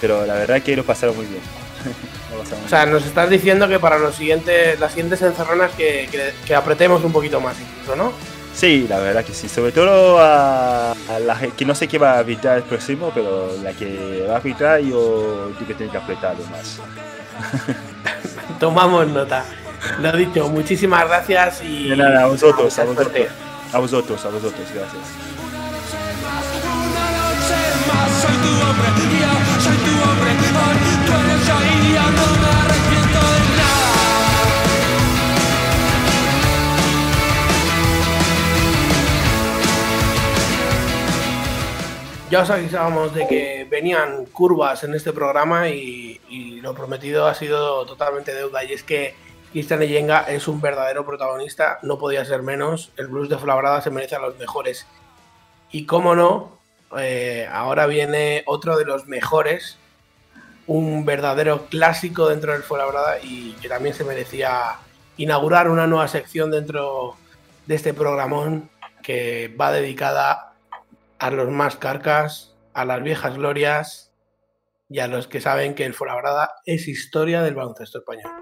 pero la verdad que lo pasaron muy bien. Pasaron O sea, bien. nos estás diciendo que para los siguientes, las siguientes encerronas que, que- que apretemos un poquito más incluso, ¿no? Sí, la verdad que sí. Sobre todo a, a la gente que no sé qué va a arbitrar el próximo, pero la que va a arbitrar yo digo que tiene que apretarlo más. Tomamos nota. Lo dicho, muchísimas gracias y... De nada, a vosotros, a vosotros. A vosotros, a vosotros, gracias. Ya os avisábamos de que venían curvas en este programa y lo prometido ha sido totalmente deuda. Y es que Cristian Eyenga es un verdadero protagonista, no podía ser menos. El blues de Flabrada se merece a los mejores. Y cómo no, eh, ahora viene otro de los mejores, un verdadero clásico dentro del Fuenlabrada y que también se merecía inaugurar una nueva sección dentro de este programón que va dedicada a los más carcas, a las viejas glorias y a los que saben que el Fuenlabrada es historia del baloncesto español.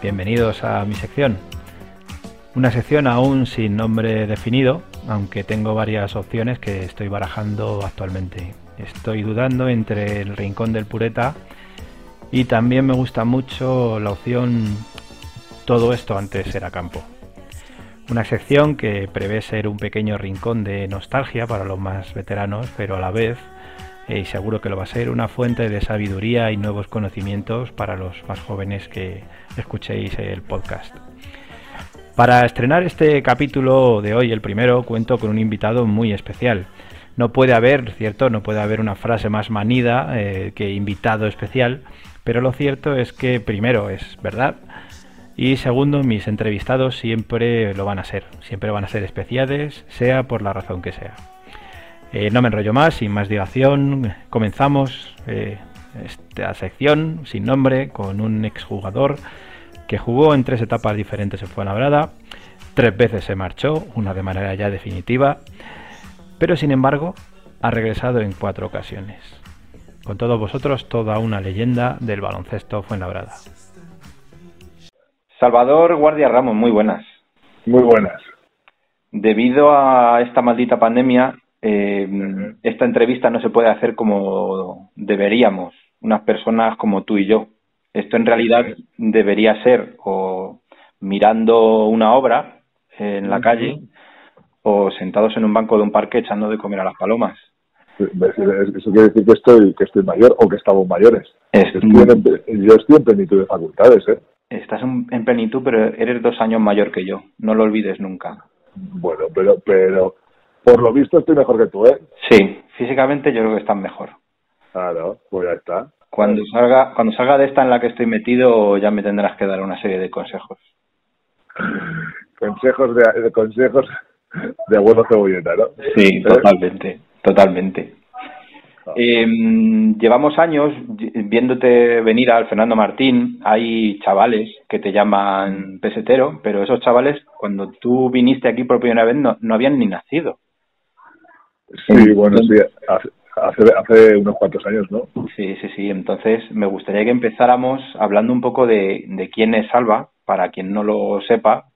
Bienvenidos a mi sección. Una sección aún sin nombre definido, aunque tengo varias opciones que estoy barajando actualmente. Estoy dudando entre el rincón del pureta y también me gusta mucho la opción todo esto antes era campo. Una sección que prevé ser un pequeño rincón de nostalgia para los más veteranos, pero a la vez, eh, y seguro que lo va a ser, una fuente de sabiduría y nuevos conocimientos para los más jóvenes que escuchéis el podcast. Para estrenar este capítulo de hoy, el primero, cuento con un invitado muy especial. No puede haber, cierto, no puede haber una frase más manida eh, que invitado especial, pero lo cierto es que primero es verdad y segundo, mis entrevistados siempre lo van a ser, siempre van a ser especiales, sea por la razón que sea. Eh, no me enrollo más, sin más dilación, comenzamos eh, esta sección sin nombre con un exjugador que jugó en tres etapas diferentes en Fuenlabrada, tres veces se marchó, una de manera ya definitiva, pero sin embargo ha regresado en cuatro ocasiones. Con todos vosotros, toda una leyenda del baloncesto Fuenlabrada. Salvador Guardia Ramos, muy buenas. Muy buenas. Debido a esta maldita pandemia, eh, esta entrevista no se puede hacer como deberíamos, unas personas como tú y yo. Esto en realidad debería ser o mirando una obra en la calle o sentados en un banco de un parque echando de comer a las palomas. Eso quiere decir que estoy, que estoy mayor o que estamos mayores. Es- Estoy en- yo estoy en plenitud de facultades, ¿eh? Estás en, en plenitud, pero eres dos años mayor que yo. No lo olvides nunca. Bueno, pero, pero por lo visto estoy mejor que tú, ¿eh? Sí, físicamente yo creo que estás mejor. Claro, pues ya está. Cuando salga, cuando salga de esta en la que estoy metido, ya me tendrás que dar una serie de consejos. Consejos de, de consejos de abuelo cebolleta, ¿no? Sí, ¿Eh? totalmente, totalmente. Eh, llevamos años viéndote venir al Fernando Martín. Hay chavales que te llaman pesetero, pero esos chavales, cuando tú viniste aquí por primera vez, no, no habían ni nacido. Sí, bueno, sí, hace, hace, unos cuantos años, ¿no? Sí, sí, sí. Entonces, me gustaría que empezáramos hablando un poco de, de quién es Salva, para quien no lo sepa.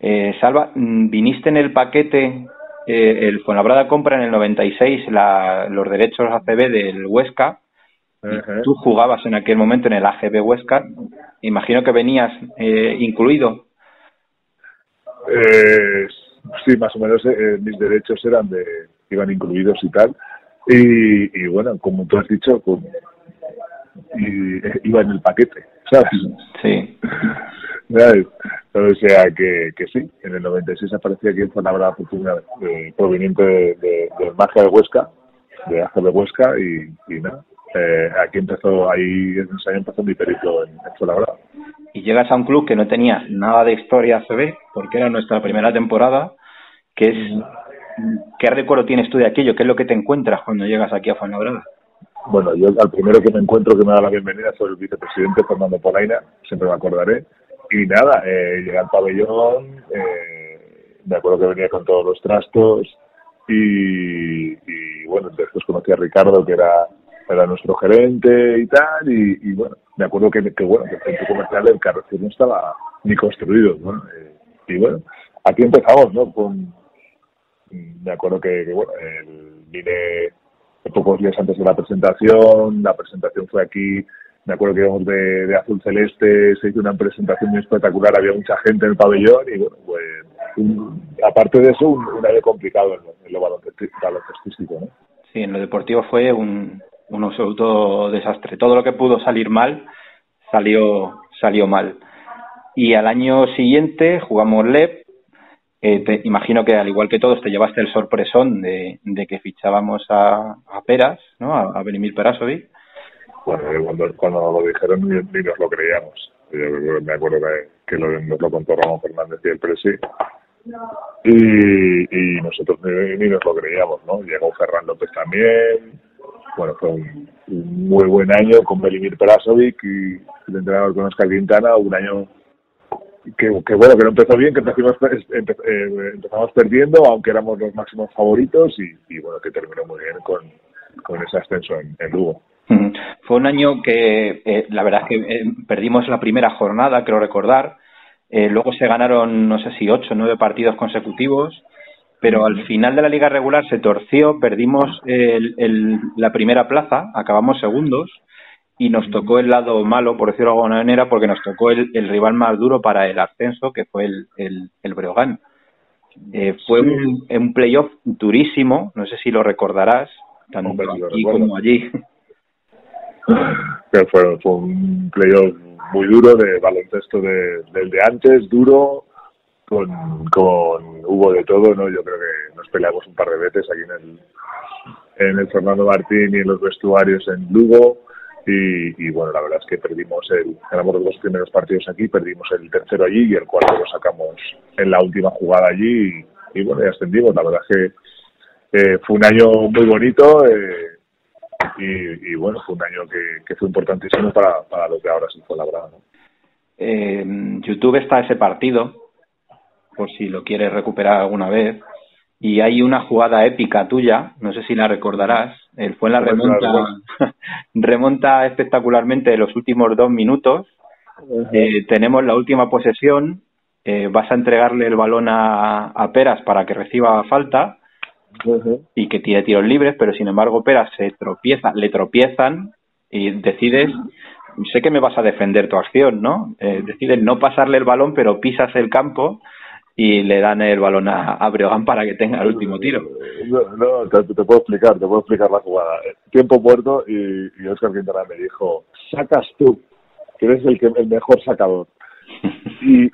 Eh, Salva, mm, viniste en el paquete, eh, el Fuenlabrada compra en el 96 la, los derechos ACB del Huesca. Tú jugabas en aquel momento en el AGB Huesca. Imagino que venías eh, incluido. Eh, sí, más o menos eh, mis derechos eran de iban incluidos y tal. Y, y bueno, como tú has dicho, y, eh, iba en el paquete, ¿sabes? Sí. ¿Sabes? O sea que, que sí, en el 96 aparecía aquí en Fuenlabrada por primera vez, eh, proveniente de, de, del Magia de Huesca, de ACB Huesca, y, y nada. Eh, aquí empezó, ahí año empezó mi periplo en, en Fuenlabrada. y llegas a un club que no tenía nada de historia ACB, porque era nuestra primera temporada, que es ¿qué recuerdo tienes tú de aquello? ¿Qué es lo que te encuentras cuando llegas aquí a Fuenlabrada? Bueno, yo al primero que me encuentro que me da la bienvenida fue el vicepresidente Fernando Polaina, siempre me acordaré. Y nada, eh, llegué al pabellón, eh, me acuerdo que venía con todos los trastos y, bueno, después conocí a Ricardo que era, era nuestro gerente y tal y, bueno, me acuerdo que, que bueno, el centro comercial del Carrefour no estaba ni construido, ¿no? Eh, y bueno, aquí empezamos, ¿no? Con, me acuerdo que, que bueno, vine pocos días antes de la presentación, la presentación fue aquí, me acuerdo que íbamos de, azul celeste, se hizo una presentación muy espectacular, había mucha gente en el pabellón y bueno, pues un- aparte de eso, un, un año complicado en, lo- en lo baloncestístico, ¿no? Sí, en lo deportivo fue un, un absoluto desastre. Todo lo que pudo salir mal salió, salió mal. Y al año siguiente jugamos LEP. Eh, te- imagino que al igual que todos te llevaste el sorpresón de, que fichábamos a, Peras, ¿no? A, a Benimir Perasovic. Bueno, cuando, cuando lo dijeron ni, nos lo creíamos. Yo me acuerdo que, nos lo contó Ramón Fernández y el Presi. Y, nosotros ni, nos lo creíamos, ¿no? Llegó Ferran López también. Bueno, fue un, un muy buen año con Belimir Perasovic y el entrenador con Oscar Quintana. Un año que, bueno, que no empezó bien, que empezamos, empe- eh, empezamos perdiendo, aunque éramos los máximos favoritos. Y, bueno, que terminó muy bien con, con ese ascenso en, en Lugo. Fue un año que eh, la verdad que eh, perdimos la primera jornada, creo recordar. Luego se ganaron, no sé si ocho o nueve partidos consecutivos, pero al final de la liga regular se torció, perdimos el- el- la primera plaza, acabamos segundos y nos tocó el lado malo, por decirlo de alguna manera, porque nos tocó el, el rival más duro para el ascenso, que fue el, el, el Breogán. Eh, fue un, un playoff durísimo, no sé si lo recordarás, tanto Hombre, sí aquí como allí. que fue, fue un playoff muy duro de baloncesto de, del de antes, duro, con, con hubo de todo, ¿no? Yo creo que nos peleamos un par de veces aquí en el, en el Fernando Martín y en los vestuarios en Lugo. Y, y bueno, la verdad es que perdimos el, ganamos los dos primeros partidos aquí, perdimos el tercero allí y el cuarto lo sacamos en la última jugada allí y, bueno, ya ascendimos. La verdad es que eh, fue un año muy bonito. Eh, y, bueno, fue un año que, fue importantísimo para, para lo que ahora sí fue la verdad. ¿no? Eh, YouTube está ese partido, por si lo quieres recuperar alguna vez. Y hay una jugada épica tuya, no sé si la recordarás. Él fue en la la remonta, remonta espectacularmente los últimos dos minutos. Eh, tenemos la última posesión. eh, vas a entregarle el balón a, a Peras para que reciba falta y que tire tiros libres, pero sin embargo Peras se tropieza, le tropiezan y decides, sé que me vas a defender tu acción, ¿no? Eh, decides no pasarle el balón, pero pisas el campo y le dan el balón a, a Breogán para que tenga el último tiro. No, no, te, te puedo explicar, te puedo explicar la jugada. Tiempo muerto y, y Oscar Quintana me dijo, sacas tú, que eres el, que, el mejor sacador. Y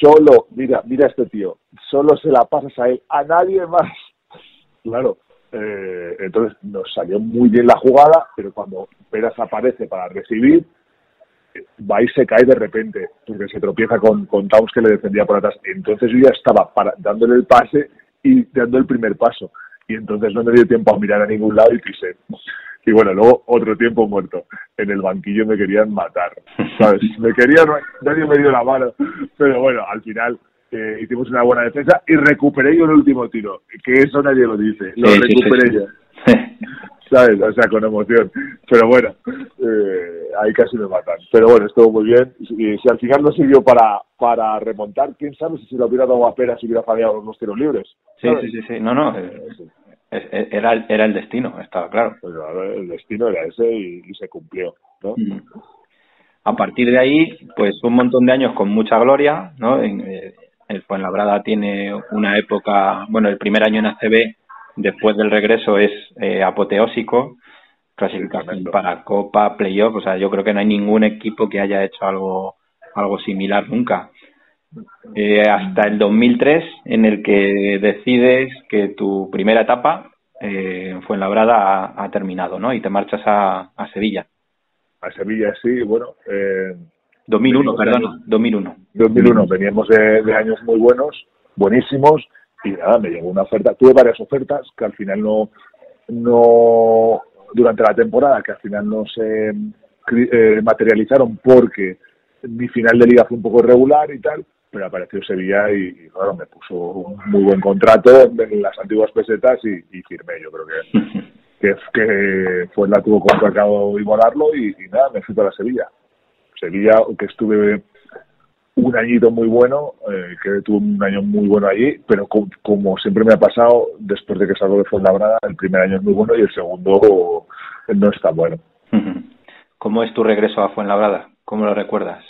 solo, mira, mira este tío, solo se la pasas a él, a nadie más. Claro, eh, entonces nos salió muy bien la jugada, pero cuando Peras aparece para recibir, va y se cae de repente, porque se tropieza con, con Towns que le defendía por atrás. Entonces yo ya estaba para, dándole el pase y dando el primer paso. Y entonces no me dio tiempo a mirar a ningún lado y pisé. Y bueno, luego otro tiempo muerto. En el banquillo me querían matar. ¿Sabes? Me querían, nadie me dio la mano. Pero bueno, al final eh, hicimos una buena defensa y recuperé yo el último tiro. Que eso nadie lo dice. Lo Sí, sí, sí, recuperé sí. yo. ¿sabes? O sea, con emoción. Pero bueno, eh, ahí casi me matan. Pero bueno, estuvo muy bien. Y si al final no sirvió para, para remontar, quién sabe si se lo hubiera dado a Pera si hubiera fallado los tiros libres. Sí, ¿sabes? sí, sí, sí. No, no, eh, era, el- era el destino, estaba claro. Pues, el destino era ese y, y se cumplió. ¿no? Mm. A partir de ahí, pues un montón de años con mucha gloria, ¿no? En, eh, el Fuenlabrada tiene una época, bueno, el primer año en ACB, después del regreso es eh, apoteósico, clasificación para Copa, Playoff, o sea, yo creo que no hay ningún equipo que haya hecho algo, algo similar nunca. Eh, hasta el 2003, en el que decides que tu primera etapa eh, en Fuenlabrada ha, ha terminado, ¿no? Y te marchas a, a Sevilla. A Sevilla sí, bueno. Eh, 2001, Venimos perdona, de- 2001. 2001 veníamos de, de años muy buenos, buenísimos, y nada, me llegó una oferta. Tuve varias ofertas que al final no, no durante la temporada, que al final no se eh, materializaron porque mi final de liga fue un poco irregular y tal, pero apareció Sevilla y, y, claro, me puso un muy buen contrato en las antiguas pesetas y, y firmé. Yo creo que, que, que fue la tuvo contratado igualarlo y, y nada, me fui para Sevilla. Sevilla, que estuve un añito muy bueno, eh, que tuve un año muy bueno allí, pero co- como siempre me ha pasado, después de que salgo de Fuenlabrada, el primer año es muy bueno y el segundo no es tan bueno. ¿Cómo es tu regreso a Fuenlabrada? ¿Cómo lo recuerdas?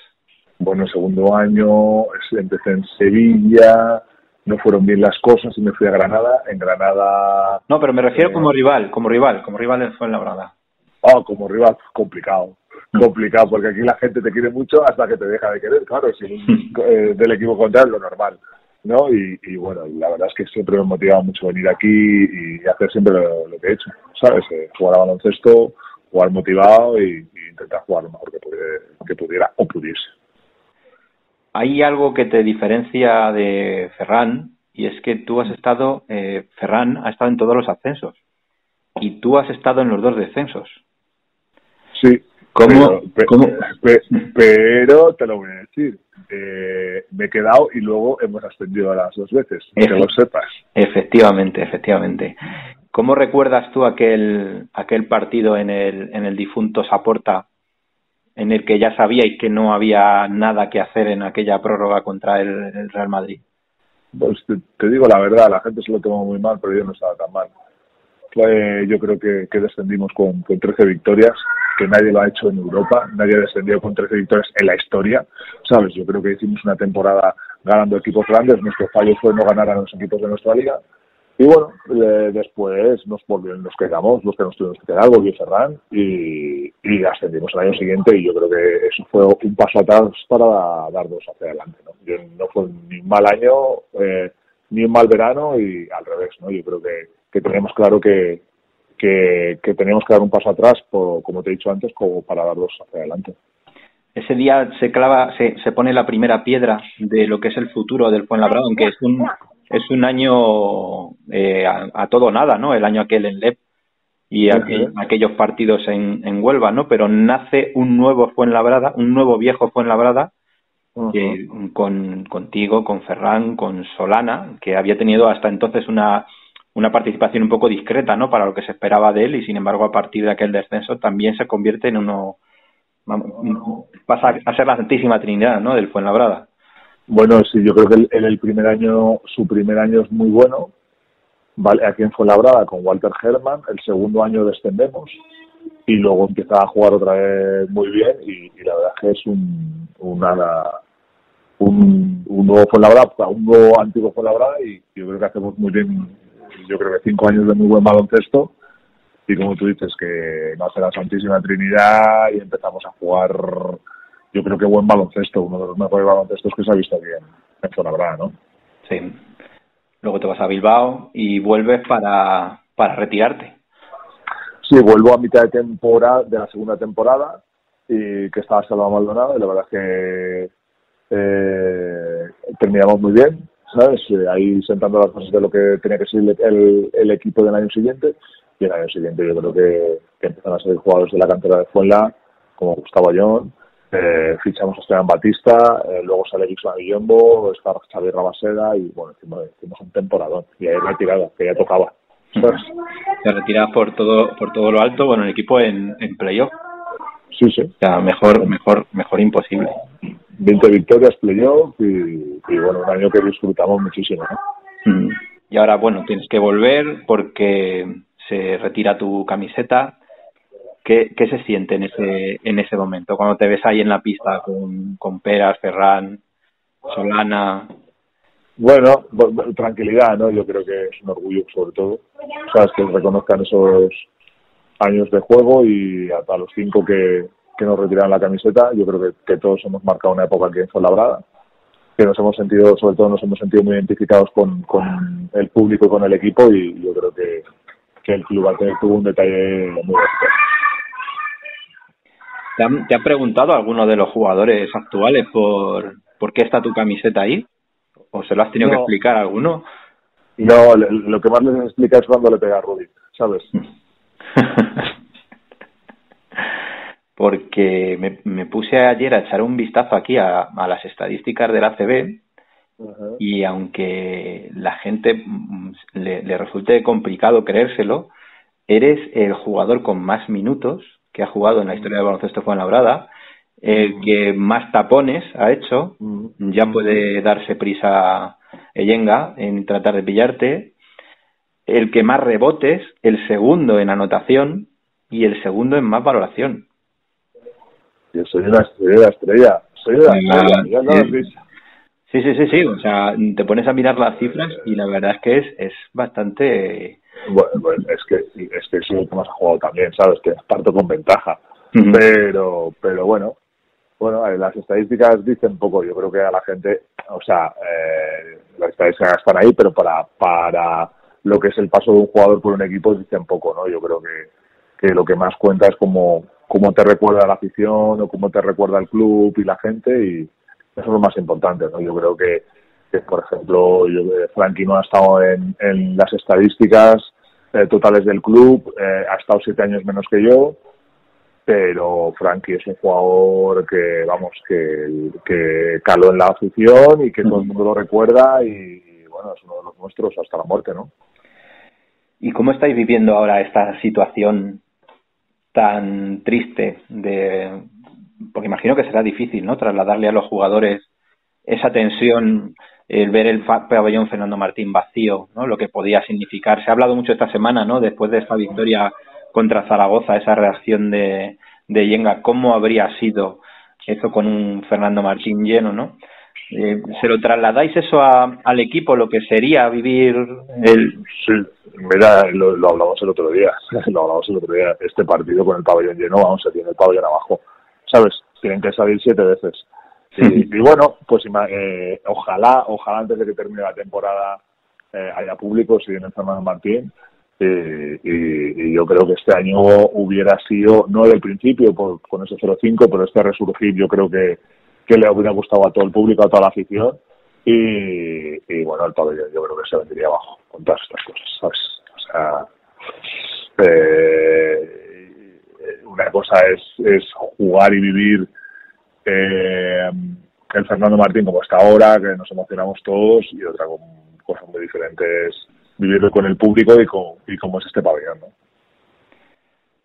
Bueno, el segundo año empecé en Sevilla, no fueron bien las cosas y me fui a Granada. En Granada, No, pero me refiero Eh. como rival, como rival, como rival del Fuenlabrada. oh, como rival, complicado. Complicado, porque aquí la gente te quiere mucho hasta que te deja de querer, claro, si eh, del equipo contrario, lo normal. ¿no? Y, y bueno, la verdad es que siempre me motivaba mucho venir aquí y hacer siempre lo, lo que he hecho, ¿sabes? Eh, jugar a baloncesto, jugar motivado y, y intentar jugar lo mejor que pudiera, que pudiera o pudiese. Hay algo que te diferencia de Ferran y es que tú has estado, eh, Ferran ha estado en todos los ascensos y tú has estado en los dos descensos. Sí. ¿Cómo- Pero, cómo? te lo voy a decir. eh, me he quedado y luego hemos ascendido a las dos veces. Que Efe- lo sepas. Efectivamente, efectivamente. ¿Cómo recuerdas tú aquel, aquel partido en el, en el difunto Saporta en el que ya sabíais que no había nada que hacer en aquella prórroga contra el, el Real Madrid? Pues te, te digo la verdad, la gente se lo tomó muy mal, pero yo no estaba tan mal. Yo creo que, que descendimos con, con 13 victorias, que nadie lo ha hecho en Europa, nadie ha descendido con 13 victorias en la historia, ¿sabes? Yo creo que hicimos una temporada ganando equipos grandes, nuestro fallo fue no ganar a los equipos de nuestra liga, y bueno, eh, después nos volvieron, nos quedamos, los que nos tuvimos que quedar, volvió Ferran y, y ascendimos el año siguiente y yo creo que eso fue un paso atrás para darnos hacia adelante. ¿no? Yo, no fue ni un mal año, eh, ni un mal verano y al revés. ¿no? Yo creo que, que teníamos claro que, que, que teníamos que dar un paso atrás, por, como te he dicho antes, como para darnos hacia adelante. Ese día se clava, se, se pone la primera piedra de lo que es el futuro del Fuenlabrada, aunque es un, es un año eh, a, a todo nada, ¿no? El año aquel en LEP y aquel- aquellos partidos en, en Huelva, ¿no? Pero nace un nuevo Fuenlabrada, un nuevo viejo Fuenlabrada, con, contigo, con Ferran, con Solana, que había tenido hasta entonces una, una participación un poco discreta, ¿no? Para lo que se esperaba de él y sin embargo a partir de aquel descenso también se convierte en uno, pasa a ser la Santísima Trinidad, ¿no? Del Fuenlabrada. Bueno, sí, yo creo que él el primer año, su primer año es muy bueno. Vale, aquí en Fuenlabrada con Walter Herman, el segundo año descendemos y luego empieza a jugar otra vez muy bien y, y la verdad es que es un, una, un, un nuevo Fuenlabrada, un nuevo antiguo Fuenlabrada y yo creo que hacemos muy bien, yo creo que cinco años de muy buen baloncesto y como tú dices que nace la Santísima Trinidad y empezamos a jugar yo creo que buen baloncesto, uno de los mejores baloncestos que se ha visto aquí en, en Fuenlabrada, ¿no? Sí. Luego te vas a Bilbao y vuelves para, para retirarte. Sí, vuelvo a mitad de temporada, de la segunda temporada, y que estaba Salva Maldonado, y la verdad es que eh, terminamos muy bien, ¿sabes? Eh, ahí sentando las cosas de lo que tenía que ser el, el- equipo del año siguiente, y el año siguiente yo creo que, que empiezan a ser jugadores de la cantera de Fuenla, como Gustavo Ayón, eh, fichamos a Esteban Batista, eh, luego sale Gixon Guillombo, está Xavier Rabaseda, y bueno, hicimos, hicimos un temporadón, y ahí retirada, que ya tocaba. Te retiras por todo, por todo lo alto, bueno, el equipo en, en playoff. Sí, sí. O sea, mejor, mejor, mejor imposible. 20 victorias, playoff y, y bueno, un año que disfrutamos muchísimo. ¿no? Mm. Y ahora, bueno, tienes que volver porque se retira tu camiseta. ¿Qué, qué se siente en ese, en ese momento? Cuando te ves ahí en la pista con, con Peras, Ferran, Solana. Bueno, bu- bu- tranquilidad, ¿no? Yo creo que es un orgullo sobre todo, sabes, que reconozcan esos años de juego y a, a los cinco que, que nos retiran la camiseta, yo creo que, que todos hemos marcado una época aquí en Fuenlabrada, que nos hemos sentido, sobre todo nos hemos sentido muy identificados con, con el público y con el equipo y yo creo que, que el club ha- tuvo un detalle muy. ¿Te han, te ha preguntado alguno de los jugadores actuales por, por qué está tu camiseta ahí? ¿O se lo has tenido que explicar a alguno? No, lo que más les explica es cuando le pega a Rudy, ¿sabes? Porque me, me puse ayer a echar un vistazo aquí a, a las estadísticas del ACB y aunque la gente mm, le, le resulte complicado creérselo, eres el jugador con más minutos que ha jugado en la historia del baloncesto Fuenlabrada, el que más tapones ha hecho, ya puede darse prisa Eyenga en tratar de pillarte, el que más rebotes, el segundo en anotación y el segundo en más valoración. Yo soy una estrella, estrella. Soy una estrella. No lo has sí. Sí, sí, sí, sí. O sea, te pones a mirar las cifras y la verdad es que es, es bastante. Bueno, bueno, es que es que es lo que más ha jugado también, ¿sabes? Que parto con ventaja. Pero, pero bueno, bueno, las estadísticas dicen poco. Yo creo que a la gente, o sea, eh, las estadísticas están ahí, pero para, para lo que es el paso de un jugador por un equipo dicen poco, ¿no? Yo creo que, que lo que más cuenta es cómo, cómo te recuerda la afición o cómo te recuerda el club y la gente y eso es lo más importante, ¿no? Yo creo que, por ejemplo, yo, eh, Frankie no ha estado en, en las estadísticas eh, totales del club, eh, ha estado siete años menos que yo, pero Frankie es un jugador que, vamos, que, que caló en la afición y que todo el mundo lo recuerda y, bueno, es uno de los nuestros hasta la muerte, ¿no? ¿Y cómo estáis viviendo ahora esta situación tan triste de porque imagino que será difícil, ¿no? Trasladarle a los jugadores esa tensión, el ver el pabellón Fernando Martín vacío, ¿no? Lo que podía significar. Se ha hablado mucho esta semana, ¿no? Después de esta victoria contra Zaragoza, esa reacción de, de Yenga, ¿cómo habría sido eso con un Fernando Martín lleno, ¿no? Eh, ¿Se lo trasladáis eso a- al equipo, lo que sería vivir el... Sí, mira, lo, lo hablamos el otro día, lo hablamos el otro día, este partido con el pabellón lleno, vamos, se tiene el pabellón abajo, ¿sabes? Tienen que salir siete veces. Y, y bueno, pues eh, ojalá, ojalá antes de que termine la temporada eh, haya público, si viene Fernando Martín, eh, y, y yo creo que este año hubiera sido, no del principio por, con ese 0-5, pero este resurgir yo creo que, que le hubiera gustado a todo el público, a toda la afición, y, bueno, el pabellón yo creo que se vendría abajo con todas estas cosas, ¿sabes? O sea, eh, una cosa es, es jugar y vivir eh, el Fernando Martín como está ahora, que nos emocionamos todos, y otra cosa muy diferente es vivirlo con el público y, con, y cómo es este pabellón, ¿no?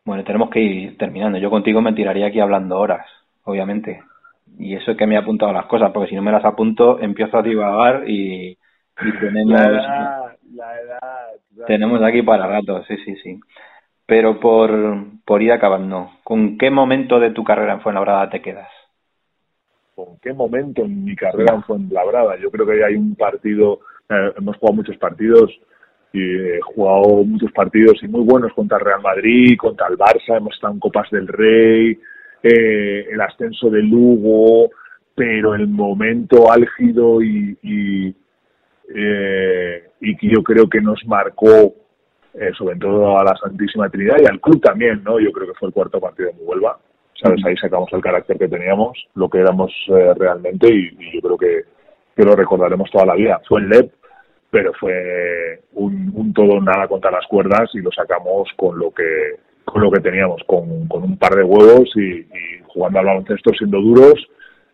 Bueno, tenemos que ir terminando. Yo contigo me tiraría aquí hablando horas, obviamente. Y eso es que me he apuntado las cosas, porque si no me las apunto, empiezo a divagar y, y tenemos, la edad. tenemos aquí para rato, sí, sí, sí. Pero por, por ir acabando, ¿con qué momento de tu carrera en Fuenlabrada te quedas? ¿Con qué momento en mi carrera en Fuenlabrada? Yo creo que hay un partido, eh, hemos jugado muchos partidos y he jugado muchos partidos y muy buenos contra el Real Madrid, contra el Barça, hemos estado en Copas del Rey, eh, el ascenso de Lugo, pero el momento álgido y, y, eh, y que yo creo que nos marcó eh, sobre todo a la Santísima Trinidad y al club también, ¿no? Yo creo que fue el cuarto partido de Huelva, ¿sabes? Ahí sacamos el carácter que teníamos, lo que éramos eh, realmente y, y yo creo que, que lo recordaremos toda la vida. Fue el LEP, pero fue un, un todo nada contra las cuerdas y lo sacamos con lo que con lo que teníamos, con, con un par de huevos y, y jugando al baloncesto siendo duros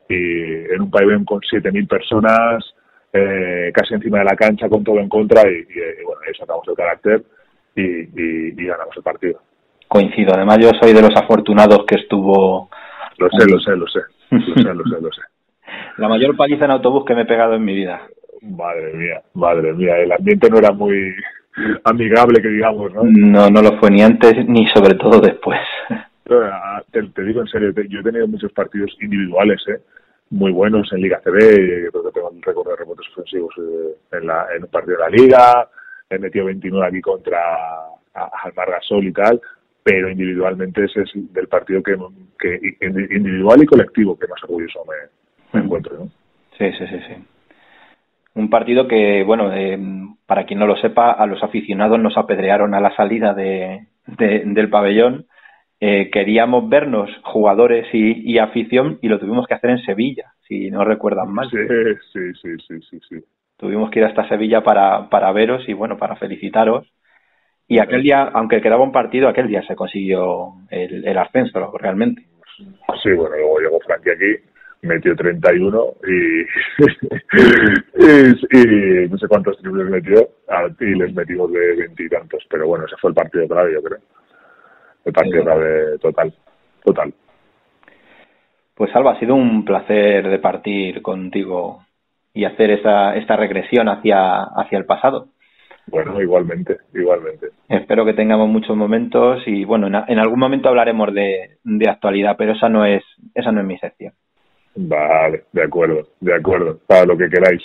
y en un pabellón con 7.000 personas, eh, casi encima de la cancha con todo en contra y, y, y, bueno, ahí sacamos el carácter y ganamos el partido. Coincido, además yo soy de los afortunados que estuvo Lo sé, lo sé, lo sé, lo sé, lo sé, lo sé. la mayor paliza en autobús que me he pegado en mi vida. Madre mía, madre mía, el ambiente no era muy amigable, que digamos, ¿no? No, no lo fue ni antes ni sobre todo después. Te, te digo en serio, te- yo he tenido muchos partidos individuales, ¿eh? muy buenos en Liga CB, creo que tengo el récord de rebotes ofensivos eh, en, la, en un partido de la Liga, he metido 29 aquí contra a- al Margasol y tal, pero individualmente ese es del partido que, que individual y colectivo que más orgulloso me, me encuentro, ¿no? Sí, sí, sí, sí. Un partido que, bueno, eh, para quien no lo sepa, a los aficionados nos apedrearon a la salida de, de- del pabellón. Eh, queríamos vernos jugadores y, y afición y lo tuvimos que hacer en Sevilla, si no recuerdan mal. Sí, sí, sí, sí, sí, sí. Tuvimos que ir hasta Sevilla para, para veros y, bueno, para felicitaros. Y aquel día, aunque quedaba un partido, aquel día se consiguió el, el ascenso, realmente. Sí, bueno, luego llegó Frankie aquí, metió 31 y, y, y no sé cuántos triples metió ah, y les metimos de veintitantos, pero bueno, ese fue el partido clave, yo creo. El partido clave total, total. Pues Alba, ha sido un placer de partir contigo y hacer esa, esta regresión hacia, hacia el pasado. Bueno, igualmente, igualmente. Espero que tengamos muchos momentos y bueno, en, en algún momento hablaremos de, de actualidad, pero esa no es esa no es mi sección. Vale, de acuerdo, de acuerdo. Para lo que queráis.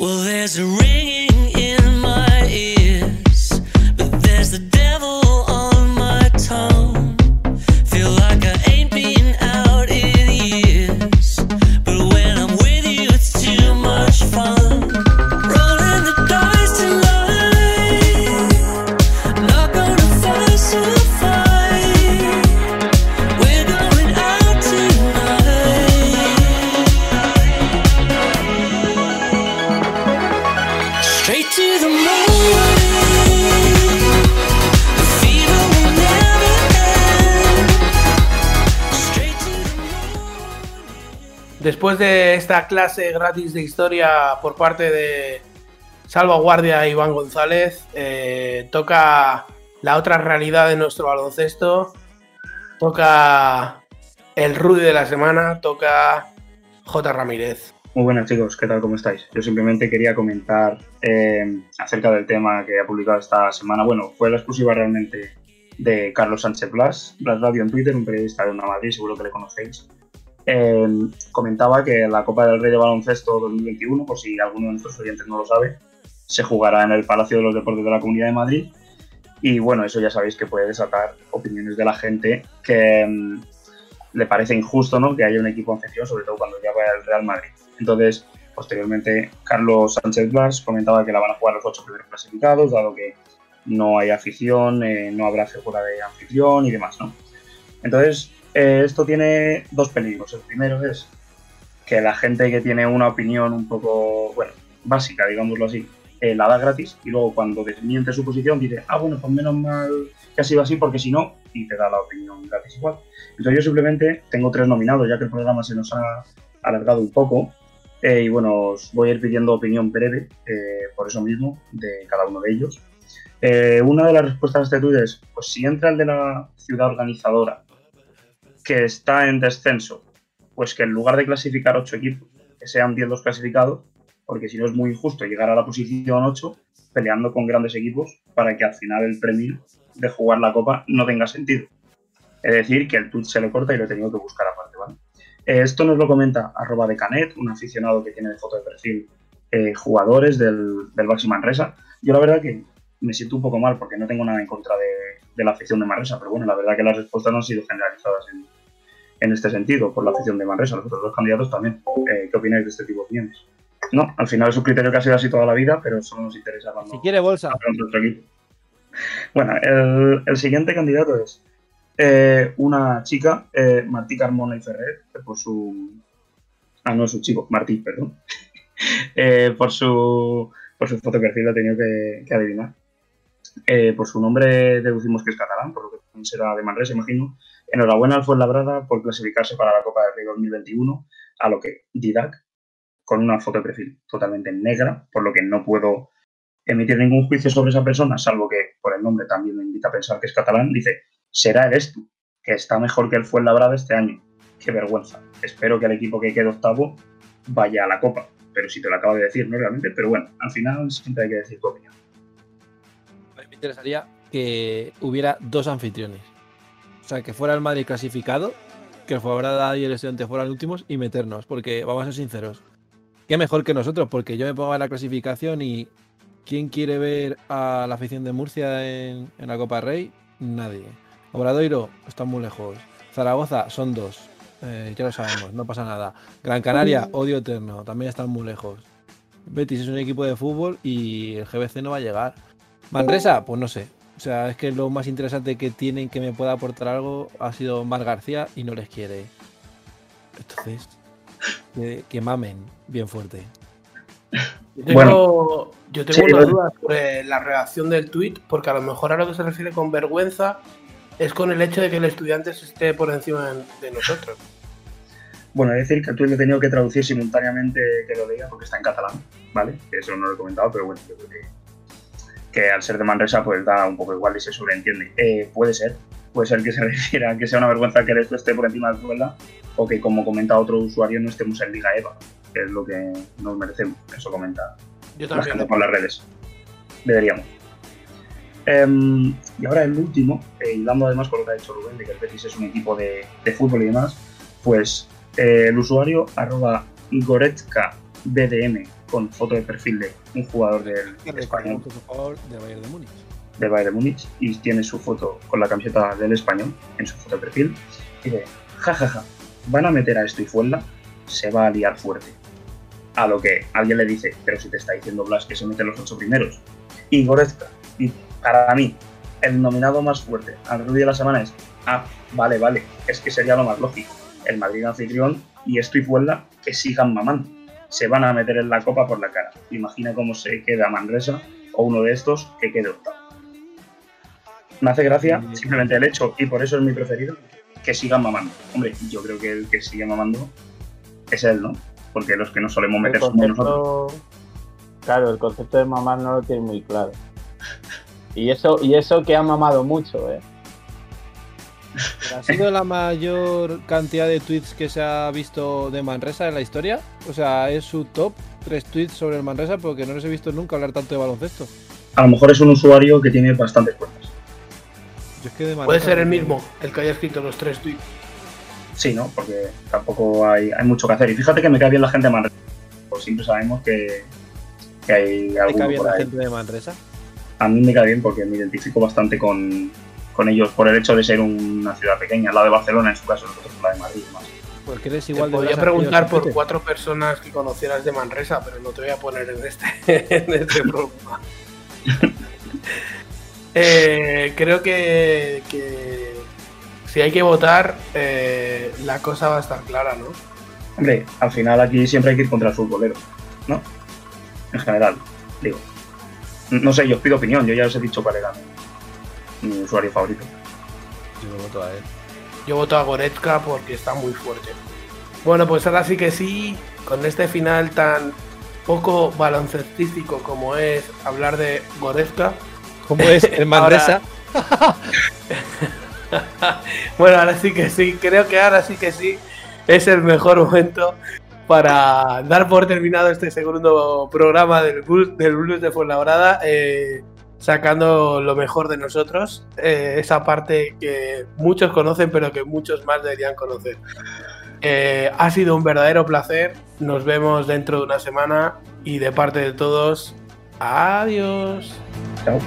Well, there's a ringing in my ears, but there's the devil Después de esta clase gratis de historia por parte de Salvaguardia Iván González, eh, toca la otra realidad de nuestro baloncesto, toca el Rudy de la semana, toca J. Ramírez. Muy buenas chicos, ¿qué tal? ¿Cómo estáis? Yo simplemente quería comentar eh, acerca del tema que ha publicado esta semana. Bueno, fue la exclusiva realmente de Carlos Sánchez Blas, Blas Radio en Twitter, un periodista de una Madrid, seguro que le conocéis. Eh, comentaba que la Copa del Rey de Baloncesto 2021, por si alguno de nuestros oyentes no lo sabe, se jugará en el Palacio de los Deportes de la Comunidad de Madrid. Y bueno, eso ya sabéis que puede desatar opiniones de la gente que mm, le parece injusto ¿no? que haya un equipo anfitrión, sobre todo cuando ya vaya el Real Madrid. Entonces, posteriormente, Carlos Sánchez Blas comentaba que la van a jugar los ocho primeros clasificados, dado que no hay afición, eh, no habrá figura de anfitrión y demás, ¿no? Entonces, eh, esto tiene dos peligros. El primero es que la gente que tiene una opinión un poco, bueno, básica, digámoslo así, eh, la da gratis y luego cuando desmiente su posición dice, ah, bueno, pues menos mal que ha sido así porque si no, y te da la opinión gratis igual. Entonces yo simplemente tengo tres nominados, ya que el programa se nos ha alargado un poco. eh, y bueno, os voy a ir pidiendo opinión breve, eh, por eso mismo, de cada uno de ellos. Eh, una de las respuestas a este tuit es, pues si entra el de la ciudad organizadora, que está en descenso, pues que en lugar de clasificar ocho equipos, que sean 10 los clasificados, porque si no es muy injusto llegar a la posición 8 peleando con grandes equipos para que al final el premio de jugar la copa no tenga sentido. Es decir, que el tweet se le corta y lo he tenido que buscar aparte, ¿vale? Eh, esto nos lo comenta arroba de Canet, un aficionado que tiene de foto de perfil eh, jugadores del, del Baxi Manresa. Yo la verdad que me siento un poco mal porque no tengo nada en contra de, de la afición de Manresa, pero bueno, la verdad que las respuestas no han sido generalizadas en, en este sentido por la afición de Manresa, los otros dos candidatos también. Eh, ¿Qué opináis de este tipo de opiniones? No, al final es un criterio que ha sido así toda la vida, pero solo nos interesa cuando Si quiere bolsa. Bueno, el, el siguiente candidato es eh, una chica, eh, Martí Carmona y Ferrer, por su... Ah, no, su chico, Martí, perdón. Eh, por, su, por su foto de perfil lo he tenido que, que adivinar. Eh, por su nombre deducimos que es catalán, por lo que también será de Manresa, imagino. Enhorabuena al Fuenlabrada por clasificarse para la Copa del Rey 2021, a lo que Didac, con una foto de perfil totalmente negra, por lo que no puedo emitir ningún juicio sobre esa persona, salvo que por el nombre también me invita a pensar que es catalán, dice, será eres tú, que está mejor que el Fuenlabrada este año. Qué vergüenza. Espero que el equipo que quede octavo vaya a la Copa. Pero si te lo acabo de decir, no realmente. Pero bueno, al final siempre hay que decir tu opinión. Me interesaría que hubiera dos anfitriones. O sea, que fuera el Madrid clasificado, que el Fuenlabrada y el Estudiante fueran últimos y meternos, porque vamos a ser sinceros. Qué mejor que nosotros, porque yo me pongo a la clasificación y ¿quién quiere ver a la afición de Murcia en, en la Copa Rey? Nadie. Obradoiro está muy lejos. Zaragoza son dos. Eh, ya lo sabemos, no pasa nada. Gran Canaria, odio eterno, también están muy lejos. Betis es un equipo de fútbol y el GBC no va a llegar. Manresa, pues no sé. O sea, es que lo más interesante que tienen que me pueda aportar algo ha sido Mar García y no les quiere. Entonces, que, que mamen bien fuerte. Yo tengo, Bueno. yo tengo Sí, una duda sobre la redacción del tweet, porque a lo mejor a lo que se refiere con vergüenza es con el hecho de que el estudiante se esté por encima de nosotros. Bueno, es decir que tú lo he tenido que traducir simultáneamente que lo leía porque está en catalán, ¿vale? Eso no lo he comentado, pero bueno, yo creo que, que al ser de Manresa pues da un poco igual y se sobreentiende. Eh, puede ser, puede ser que se refiera a que sea una vergüenza que el esto esté por encima de Puebla o que como comenta otro usuario no estemos en Liga EVA, que es lo que nos merecemos. Eso comenta Yo la gente por las redes. Deberíamos. Em, y ahora el último, eh, hilando además con lo que ha dicho Rubén, de que el Betis es un equipo de, de fútbol y demás, Pues eh, el usuario arroba Goretzka BDM con foto de perfil de un jugador del español favor, de Bayern de Múnich. de Bayern de Múnich y tiene su foto con la camiseta del español en su foto de perfil y dice, jajaja, van a meter a esto y se va a liar fuerte. A lo que alguien le dice, pero si te está diciendo Blas que se meten los ocho primeros. Y Goretzka, y para mí, el nominado más fuerte al rugby de la semana es, ah, vale, vale, es que sería lo más lógico. El Madrid anfitrión y esto y que sigan mamando. Se van a meter en la copa por la cara. Imagina cómo se queda Manresa o uno de estos que quede octavo. Me hace gracia simplemente el hecho, y por eso es mi preferido, que sigan mamando. Hombre, yo creo que el que sigue mamando es él, ¿no? Porque los que no solemos meter somos nosotros. concepto, claro, el concepto de mamar no lo tiene muy claro. Y eso, y eso que ha mamado mucho, ¿eh? ¿Ha sido la mayor cantidad de tweets que se ha visto de Manresa en la historia? O sea, es su top tres tweets sobre el Manresa porque no les he visto nunca hablar tanto de baloncesto. A lo mejor es un usuario que tiene bastantes cuentas. Es que Puede ser el mismo, el que haya escrito los tres tweets. Sí, ¿no? Porque tampoco hay, hay mucho que hacer. Y fíjate que me cae bien la gente de Manresa. Pues siempre sabemos que, que hay ¿Te alguno cae bien por la ahí. gente de Manresa? A mí me cae bien porque me identifico bastante con, con ellos por el hecho de ser una ciudad pequeña, al lado de Barcelona en su caso, nosotros la de Madrid más. Porque eres Te igual de podría Blas Arquillo preguntar por cuatro personas que conocieras de Manresa, pero no te voy a poner en este, en este programa. Eh, creo que, que si hay que votar, eh, la cosa va a estar clara, ¿no? Hombre, al final aquí siempre hay que ir contra el futbolero, ¿no? En general, digo. No sé, yo os pido opinión, yo ya os he dicho cuál era mi, mi usuario favorito. Yo voto a él. Yo voto a Goretzka porque está muy fuerte. Bueno, pues ahora sí que sí, con este final tan poco baloncestístico como es hablar de Goretzka. ¿Cómo es el Manresa? Bueno, ahora sí que sí, creo que ahora sí que sí es el mejor momento para dar por terminado este segundo programa del Blues, del Blues de Fuenlabrada, eh, sacando lo mejor de nosotros, eh, esa parte que muchos conocen pero que muchos más deberían conocer. Eh, ha sido un verdadero placer, nos vemos dentro de una semana y de parte de todos, adiós. Chao.